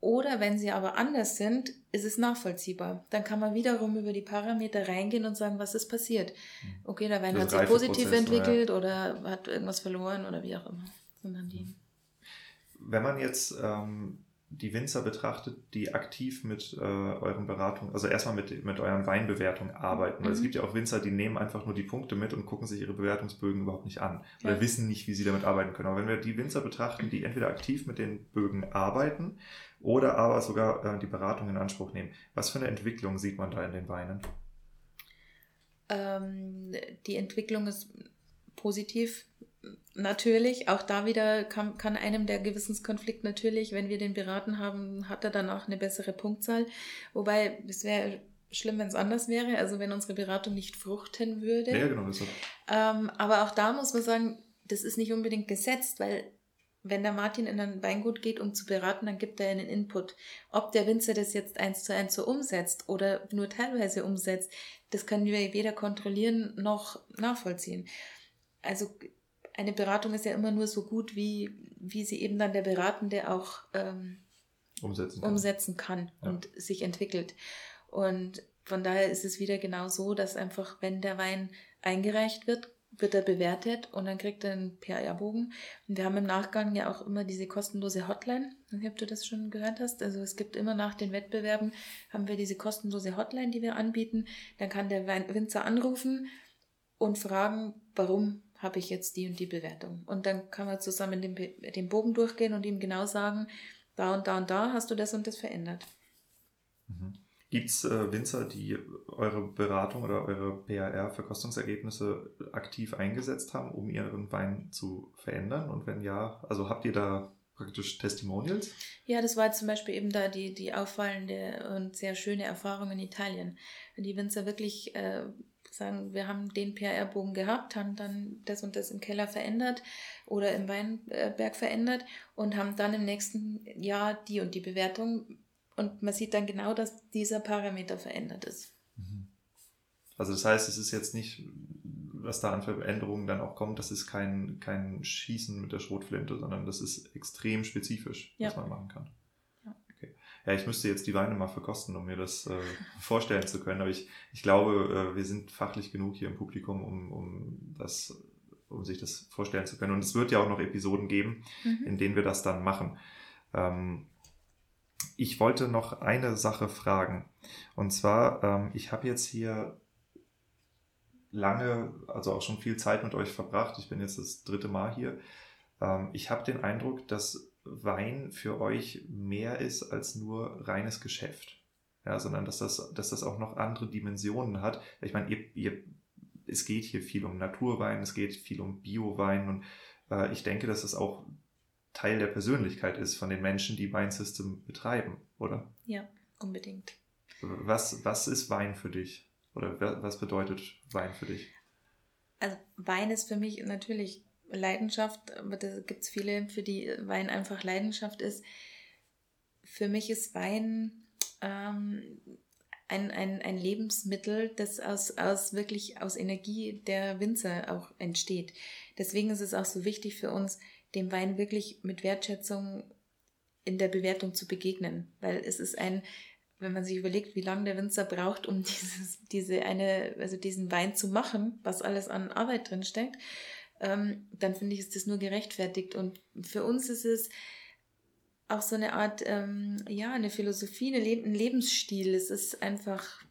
oder wenn sie aber anders sind, ist es nachvollziehbar. Dann kann man wiederum über die Parameter reingehen und sagen, was ist passiert. Hm. Okay, der Wein das hat sich positiv entwickelt ja. oder hat irgendwas verloren oder wie auch immer. Sondern die. Wenn man jetzt ähm, die Winzer betrachtet, die aktiv mit äh, euren Beratungen, also erstmal mit, mit euren Weinbewertungen arbeiten. Weil mhm. es gibt ja auch Winzer, die nehmen einfach nur die Punkte mit und gucken sich ihre Bewertungsbögen überhaupt nicht an. Oder ja. wissen nicht, wie sie damit arbeiten können. Aber wenn wir die Winzer betrachten, die entweder aktiv mit den Bögen arbeiten oder aber sogar äh, die Beratung in Anspruch nehmen, was für eine Entwicklung sieht man da in den Weinen? Ähm, die Entwicklung ist positiv natürlich, auch da wieder kann, kann einem der Gewissenskonflikt natürlich, wenn wir den beraten haben, hat er dann auch eine bessere Punktzahl. Wobei es wäre schlimm, wenn es anders wäre, also wenn unsere Beratung nicht fruchten würde. Ja, genau. Das ähm, aber auch da muss man sagen, das ist nicht unbedingt gesetzt, weil wenn der Martin in ein Weingut geht, um zu beraten, dann gibt er einen Input. Ob der Winzer das jetzt eins zu eins so umsetzt oder nur teilweise umsetzt, das können wir weder kontrollieren noch nachvollziehen. Also eine Beratung ist ja immer nur so gut, wie, wie sie eben dann der Beratende auch ähm, umsetzen kann, umsetzen kann ja. und sich entwickelt. Und von daher ist es wieder genau so, dass einfach, wenn der Wein eingereicht wird, wird er bewertet und dann kriegt er einen PR-Bogen. Und wir haben im Nachgang ja auch immer diese kostenlose Hotline. Ich weiß nicht, ob du das schon gehört hast. Also es gibt immer nach den Wettbewerben, haben wir diese kostenlose Hotline, die wir anbieten. Dann kann der Winzer anrufen und fragen, warum habe ich jetzt die und die Bewertung. Und dann kann man zusammen den, den Bogen durchgehen und ihm genau sagen, da und da und da hast du das und das verändert. Mhm. Gibt es äh, Winzer, die eure Beratung oder eure PAR-Verkostungsergebnisse aktiv eingesetzt haben, um ihren Wein zu verändern? Und wenn ja, also habt ihr da praktisch Testimonials? Ja, das war jetzt zum Beispiel eben da die, die auffallende und sehr schöne Erfahrung in Italien. Die Winzer wirklich äh, sagen, wir haben den PR-Bogen gehabt, haben dann das und das im Keller verändert oder im Weinberg verändert und haben dann im nächsten Jahr die und die Bewertung und man sieht dann genau, dass dieser Parameter verändert ist. Mhm. Also das heißt, es ist jetzt nicht, was da an Veränderungen dann auch kommt, das ist kein, kein Schießen mit der Schrotflinte, sondern das ist extrem spezifisch, ja. was man machen kann. Ja, ich müsste jetzt die Weine mal verkosten, um mir das äh, vorstellen zu können. Aber ich, ich glaube, äh, wir sind fachlich genug hier im Publikum, um, um das um sich das vorstellen zu können. Und es wird ja auch noch Episoden geben, mhm. in denen wir das dann machen. Ähm, ich wollte noch eine Sache fragen. Und zwar, ähm, ich habe jetzt hier lange, also auch schon viel Zeit mit euch verbracht. Ich bin jetzt das dritte Mal hier. Ähm, ich habe den Eindruck, dass Wein für euch mehr ist als nur reines Geschäft. Ja, sondern dass das, dass das auch noch andere Dimensionen hat. Ich meine, ihr, ihr, es geht hier viel um Naturwein, es geht viel um Biowein und äh, ich denke, dass das auch Teil der Persönlichkeit ist von den Menschen, die Wein System betreiben, oder? Ja, unbedingt. Was, was ist Wein für dich? Oder was bedeutet Wein für dich? Also Wein ist für mich natürlich Leidenschaft, aber da gibt es viele, für die Wein einfach Leidenschaft ist. Für mich ist Wein ähm, ein, ein, ein Lebensmittel, das aus, aus wirklich aus Energie der Winzer auch entsteht. Deswegen ist es auch so wichtig für uns, dem Wein wirklich mit Wertschätzung in der Bewertung zu begegnen, weil es ist ein, wenn man sich überlegt, wie lange der Winzer braucht, um dieses, diese eine, also diesen Wein zu machen, was alles an Arbeit drin steckt, ähm, dann finde ich, ist das nur gerechtfertigt. Und für uns ist es auch so eine Art, ähm, ja, eine Philosophie, eine Le ein Lebensstil. Es ist einfach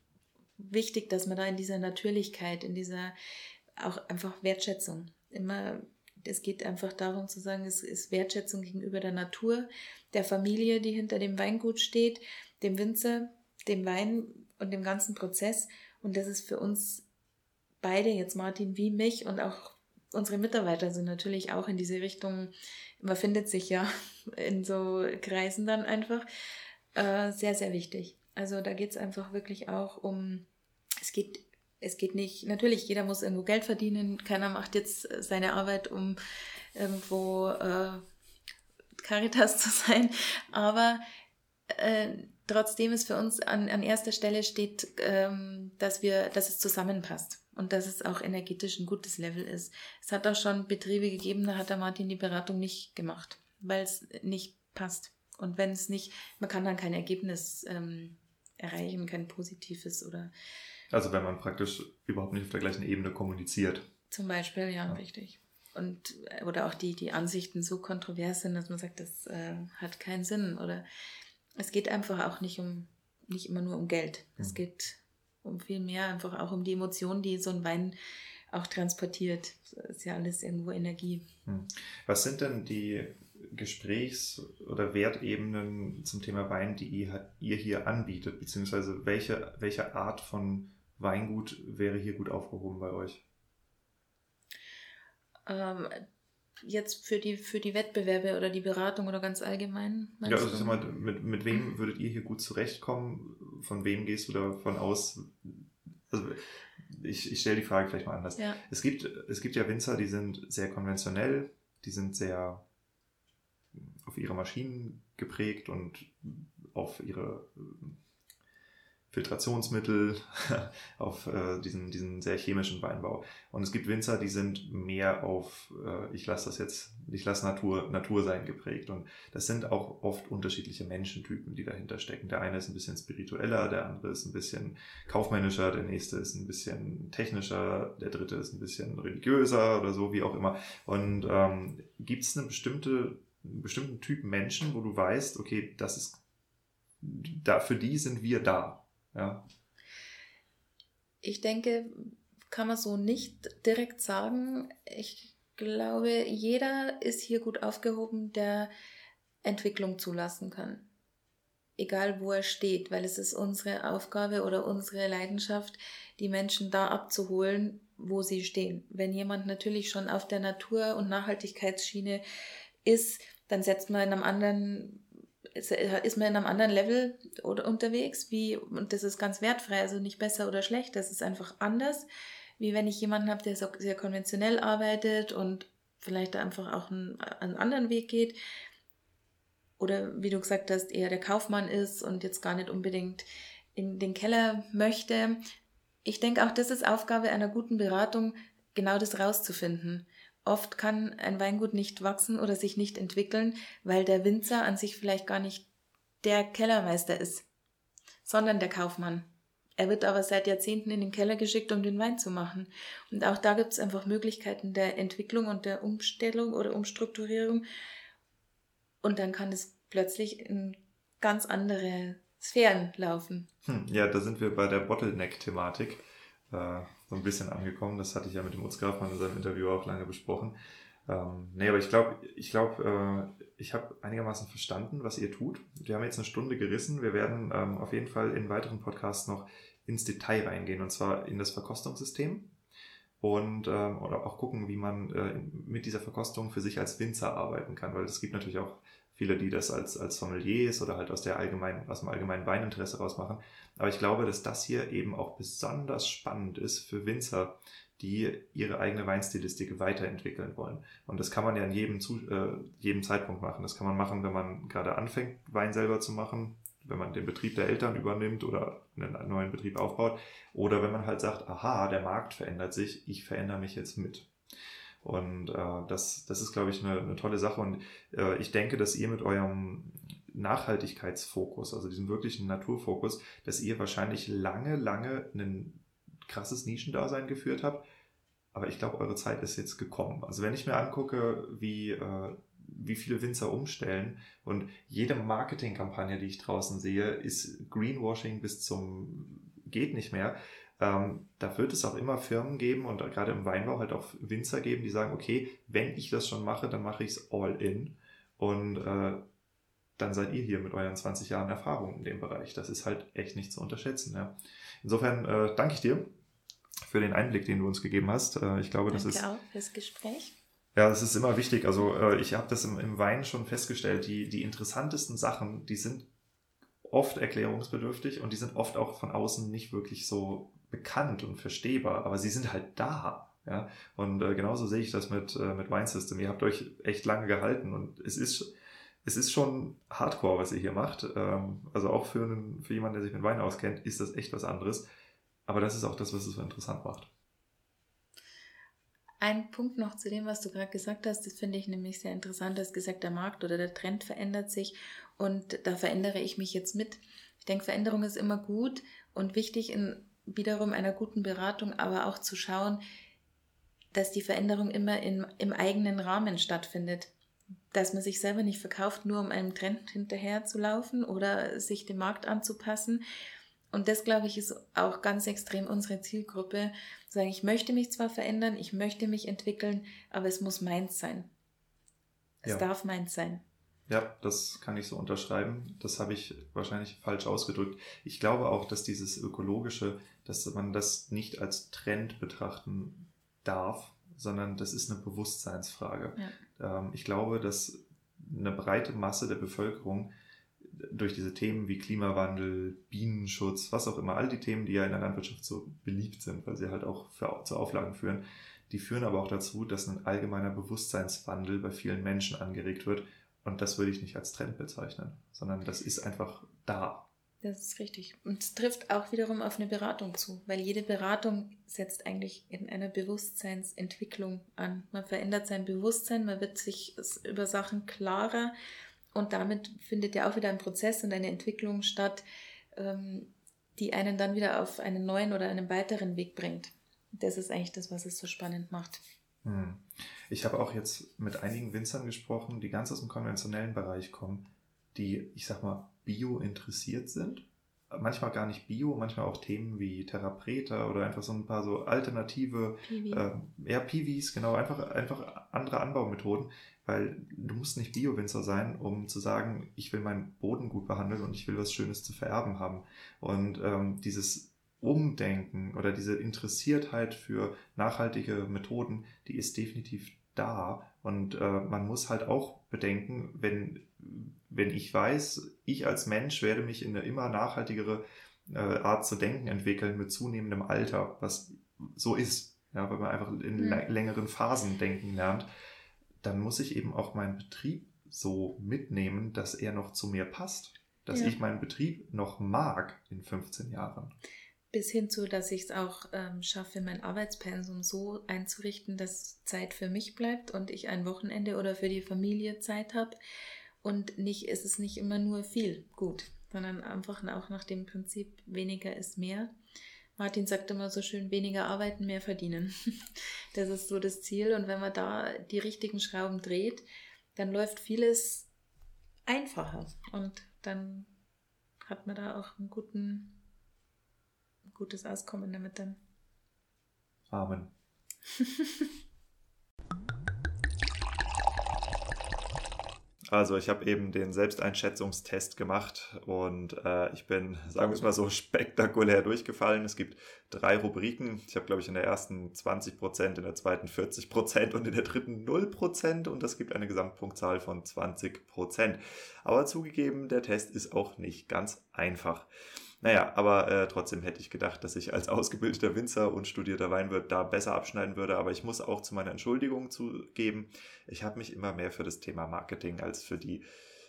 wichtig, dass man da in dieser Natürlichkeit, in dieser auch einfach Wertschätzung immer es geht einfach darum zu sagen, es ist Wertschätzung gegenüber der Natur, der Familie, die hinter dem Weingut steht, dem Winzer, dem Wein und dem ganzen Prozess. Und das ist für uns beide, jetzt Martin wie mich und auch unsere Mitarbeiter sind natürlich auch in diese Richtung, man findet sich ja in so Kreisen dann einfach, äh, sehr, sehr wichtig. Also da geht es einfach wirklich auch um, es geht, es geht nicht, natürlich, jeder muss irgendwo Geld verdienen, keiner macht jetzt seine Arbeit, um irgendwo äh, Caritas zu sein, aber äh, trotzdem ist für uns an, an erster Stelle steht, ähm, dass wir, dass es zusammenpasst und dass es auch energetisch ein gutes Level ist. Es hat auch schon Betriebe gegeben, da hat der Martin die Beratung nicht gemacht, weil es nicht passt. Und wenn es nicht, man kann dann kein Ergebnis ähm, erreichen, kein positives oder. Also wenn man praktisch überhaupt nicht auf der gleichen Ebene kommuniziert. Zum Beispiel, ja, ja. richtig. und oder auch die, die Ansichten so kontrovers sind, dass man sagt, das äh, hat keinen Sinn. Oder es geht einfach auch nicht um nicht immer nur um Geld. Es mhm. geht um viel mehr, einfach auch um die Emotionen, die so ein Wein auch transportiert. Das ist ja alles irgendwo Energie. Hm. Was sind denn die Gesprächs- oder Wertebenen zum Thema Wein, die ihr, hier anbietet, beziehungsweise welche, welche Art von Weingut wäre hier gut aufgehoben bei euch? Jetzt für die, für die Wettbewerbe oder die Beratung oder ganz allgemein? Ja, also sag mal, mit, mit wem würdet ihr hier gut zurechtkommen? Von wem gehst du davon aus? Also, ich, ich stelle die Frage vielleicht mal anders. Ja. Es, gibt, es gibt ja Winzer, die sind sehr konventionell, die sind sehr auf ihre Maschinen geprägt und auf ihre Filtrationsmittel, auf äh, diesen, diesen sehr chemischen Weinbau. Und es gibt Winzer, die sind mehr auf, äh, ich lasse das jetzt, ich lasse Natur, Natur sein geprägt. Und das sind auch oft unterschiedliche Menschentypen, die dahinter stecken. Der eine ist ein bisschen spiritueller, der andere ist ein bisschen kaufmännischer, der nächste ist ein bisschen technischer, der dritte ist ein bisschen religiöser oder so, wie auch immer. Und ähm, gibt es eine bestimmte, einen bestimmten Typ Menschen, wo du weißt, okay, das ist, da, für die sind wir da ja. Ich denke, kann man so nicht direkt sagen. Ich glaube, jeder ist hier gut aufgehoben, der Entwicklung zulassen kann. Egal wo er steht, weil es ist unsere Aufgabe oder unsere Leidenschaft, die Menschen da abzuholen, wo sie stehen. Wenn jemand natürlich schon auf der Natur- und Nachhaltigkeitsschiene ist, dann setzt man in einem anderen ist man in einem anderen Level oder unterwegs, wie, und das ist ganz wertfrei, also nicht besser oder schlecht, das ist einfach anders, wie wenn ich jemanden habe, der sehr konventionell arbeitet und vielleicht einfach auch einen, einen anderen Weg geht. Oder wie du gesagt hast, eher der Kaufmann ist und jetzt gar nicht unbedingt in den Keller möchte. Ich denke auch, das ist Aufgabe einer guten Beratung, genau das rauszufinden. Oft kann ein Weingut nicht wachsen oder sich nicht entwickeln, weil der Winzer an sich vielleicht gar nicht der Kellermeister ist, sondern der Kaufmann. Er wird aber seit Jahrzehnten in den Keller geschickt, um den Wein zu machen. Und auch da gibt es einfach Möglichkeiten der Entwicklung und der Umstellung oder Umstrukturierung. Und dann kann es plötzlich in ganz andere Sphären laufen. Hm, ja, da sind wir bei der Bottleneck-Thematik äh, so ein bisschen angekommen. Das hatte ich ja mit dem Utz Grafmann in seinem Interview auch lange besprochen. Ähm, nee, aber ich glaube, ich glaube, äh, ich habe einigermaßen verstanden, was ihr tut. Wir haben jetzt eine Stunde gerissen. Wir werden ähm, auf jeden Fall in weiteren Podcasts noch ins Detail reingehen und zwar in das Verkostungssystem und ähm, oder auch gucken, wie man äh, mit dieser Verkostung für sich als Winzer arbeiten kann, weil es gibt natürlich auch viele, die das als, als Sommeliers oder halt aus, der allgemeinen, aus dem allgemeinen Weininteresse rausmachen. Aber ich glaube, dass das hier eben auch besonders spannend ist für Winzer, die ihre eigene Weinstilistik weiterentwickeln wollen. Und das kann man ja in jedem, Zu äh, jedem Zeitpunkt machen. Das kann man machen, wenn man gerade anfängt, Wein selber zu machen, wenn man den Betrieb der Eltern übernimmt oder einen neuen Betrieb aufbaut. Oder wenn man halt sagt, aha, der Markt verändert sich, ich verändere mich jetzt mit. Und äh, das, das ist, glaube ich, eine, eine tolle Sache. Und äh, ich denke, dass ihr mit eurem Nachhaltigkeitsfokus, also diesem wirklichen Naturfokus, dass ihr wahrscheinlich lange, lange ein krasses Nischendasein geführt habt. Aber ich glaube, eure Zeit ist jetzt gekommen. Also wenn ich mir angucke, wie, äh, wie viele Winzer umstellen und jede Marketingkampagne, die ich draußen sehe, ist Greenwashing bis zum geht nicht mehr ähm, da wird es auch immer Firmen geben und gerade im Weinbau halt auch Winzer geben, die sagen, okay, wenn ich das schon mache, dann mache ich es all in. Und äh, dann seid ihr hier mit euren 20 Jahren Erfahrung in dem Bereich. Das ist halt echt nicht zu unterschätzen. Ja. Insofern äh, danke ich dir für den Einblick, den du uns gegeben hast. Äh, ich glaube, danke das ist. auch fürs Gespräch. Ja, das ist immer wichtig. Also äh, ich habe das im, im Wein schon festgestellt. Die, die interessantesten Sachen, die sind oft erklärungsbedürftig und die sind oft auch von außen nicht wirklich so bekannt und verstehbar, aber sie sind halt da. Ja? Und äh, genauso sehe ich das mit, äh, mit Wine System. Ihr habt euch echt lange gehalten und es ist, es ist schon Hardcore, was ihr hier macht. Ähm, also auch für, einen, für jemanden, der sich mit Wein auskennt, ist das echt was anderes. Aber das ist auch das, was es so interessant macht. Ein Punkt noch zu dem, was du gerade gesagt hast, das finde ich nämlich sehr interessant. Du hast gesagt, der Markt oder der Trend verändert sich und da verändere ich mich jetzt mit. Ich denke, Veränderung ist immer gut und wichtig in wiederum einer guten Beratung, aber auch zu schauen, dass die Veränderung immer in, im eigenen Rahmen stattfindet. Dass man sich selber nicht verkauft, nur um einem Trend hinterher zu laufen oder sich dem Markt anzupassen. Und das, glaube ich, ist auch ganz extrem unsere Zielgruppe. Sagen, ich möchte mich zwar verändern, ich möchte mich entwickeln, aber es muss meins sein. Es ja. darf meins sein. Ja, das kann ich so unterschreiben. Das habe ich wahrscheinlich falsch ausgedrückt. Ich glaube auch, dass dieses ökologische, dass man das nicht als Trend betrachten darf, sondern das ist eine Bewusstseinsfrage. Ja. Ähm, ich glaube, dass eine breite Masse der Bevölkerung durch diese Themen wie Klimawandel, Bienenschutz, was auch immer, all die Themen, die ja in der Landwirtschaft so beliebt sind, weil sie halt auch für, zu Auflagen führen, die führen aber auch dazu, dass ein allgemeiner Bewusstseinswandel bei vielen Menschen angeregt wird. Und das würde ich nicht als Trend bezeichnen, sondern das ist einfach da. Das ist richtig. Und es trifft auch wiederum auf eine Beratung zu, weil jede Beratung setzt eigentlich in einer Bewusstseinsentwicklung an. Man verändert sein Bewusstsein, man wird sich über Sachen klarer und damit findet ja auch wieder ein Prozess und eine Entwicklung statt, ähm, die einen dann wieder auf einen neuen oder einen weiteren Weg bringt. Das ist eigentlich das, was es so spannend macht. Hm. Ich habe auch jetzt mit einigen Winzern gesprochen, die ganz aus dem konventionellen Bereich kommen, die, ich sag mal, bio interessiert sind. Manchmal gar nicht bio, manchmal auch Themen wie Therapreta oder einfach so ein paar so alternative, Piwi. äh, ja, Piwis, genau, einfach, einfach andere Anbaumethoden, weil du musst nicht Bio-Winzer sein, um zu sagen, ich will meinen Boden gut behandeln und ich will was Schönes zu vererben haben. Und ähm, dieses Umdenken oder diese Interessiertheit für nachhaltige Methoden, die ist definitiv da. Und äh, man muss halt auch bedenken, wenn, wenn ich weiß, ich als Mensch werde mich in eine immer nachhaltigere äh, Art zu denken entwickeln mit zunehmendem Alter, was so ist, ja, weil man einfach in mhm. längeren Phasen denken lernt, dann muss ich eben auch meinen Betrieb so mitnehmen, dass er noch zu mir passt, dass ja. ich meinen Betrieb noch mag in 15 Jahren bis hin zu, dass ich es auch ähm, schaffe, mein Arbeitspensum so einzurichten, dass Zeit für mich bleibt und ich ein Wochenende oder für die Familie Zeit habe. Und nicht, ist es nicht immer nur viel gut, sondern einfach auch nach dem Prinzip, weniger ist mehr. Martin sagt immer so schön, weniger arbeiten, mehr verdienen. Das ist so das Ziel. Und wenn man da die richtigen Schrauben dreht, dann läuft vieles einfacher. Und dann hat man da auch einen guten gutes Auskommen damit dann. Amen. Also ich habe eben den Selbsteinschätzungstest gemacht und äh, ich bin, sagen wir es mal so, spektakulär durchgefallen. Es gibt drei Rubriken. Ich habe, glaube ich, in der ersten 20 Prozent, in der zweiten 40 Prozent und in der dritten 0 Prozent und das gibt eine Gesamtpunktzahl von 20 Prozent. Aber zugegeben, der Test ist auch nicht ganz einfach. Naja, aber äh, trotzdem hätte ich gedacht, dass ich als ausgebildeter Winzer und studierter Weinwirt da besser abschneiden würde. Aber ich muss auch zu meiner Entschuldigung zugeben, ich habe mich immer mehr für das Thema Marketing als für die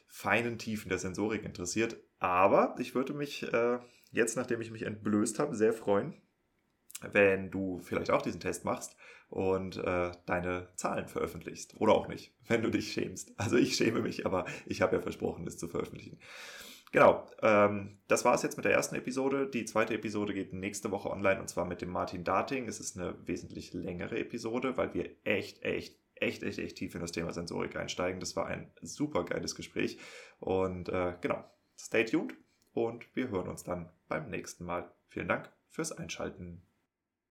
feinen Tiefen der Sensorik interessiert. Aber ich würde mich äh, jetzt, nachdem ich mich entblößt habe, sehr freuen, wenn du vielleicht auch diesen Test machst und äh, deine Zahlen veröffentlichst. Oder auch nicht, wenn du dich schämst. Also ich schäme mich, aber ich habe ja versprochen, das zu veröffentlichen. Genau, ähm, das war es jetzt mit der ersten Episode. Die zweite Episode geht nächste Woche online und zwar mit dem Martin Dating. Es ist eine wesentlich längere Episode, weil wir echt, echt, echt, echt, echt tief in das Thema Sensorik einsteigen. Das war ein super geiles Gespräch. Und äh, genau, stay tuned und wir hören uns dann beim nächsten Mal. Vielen Dank fürs Einschalten.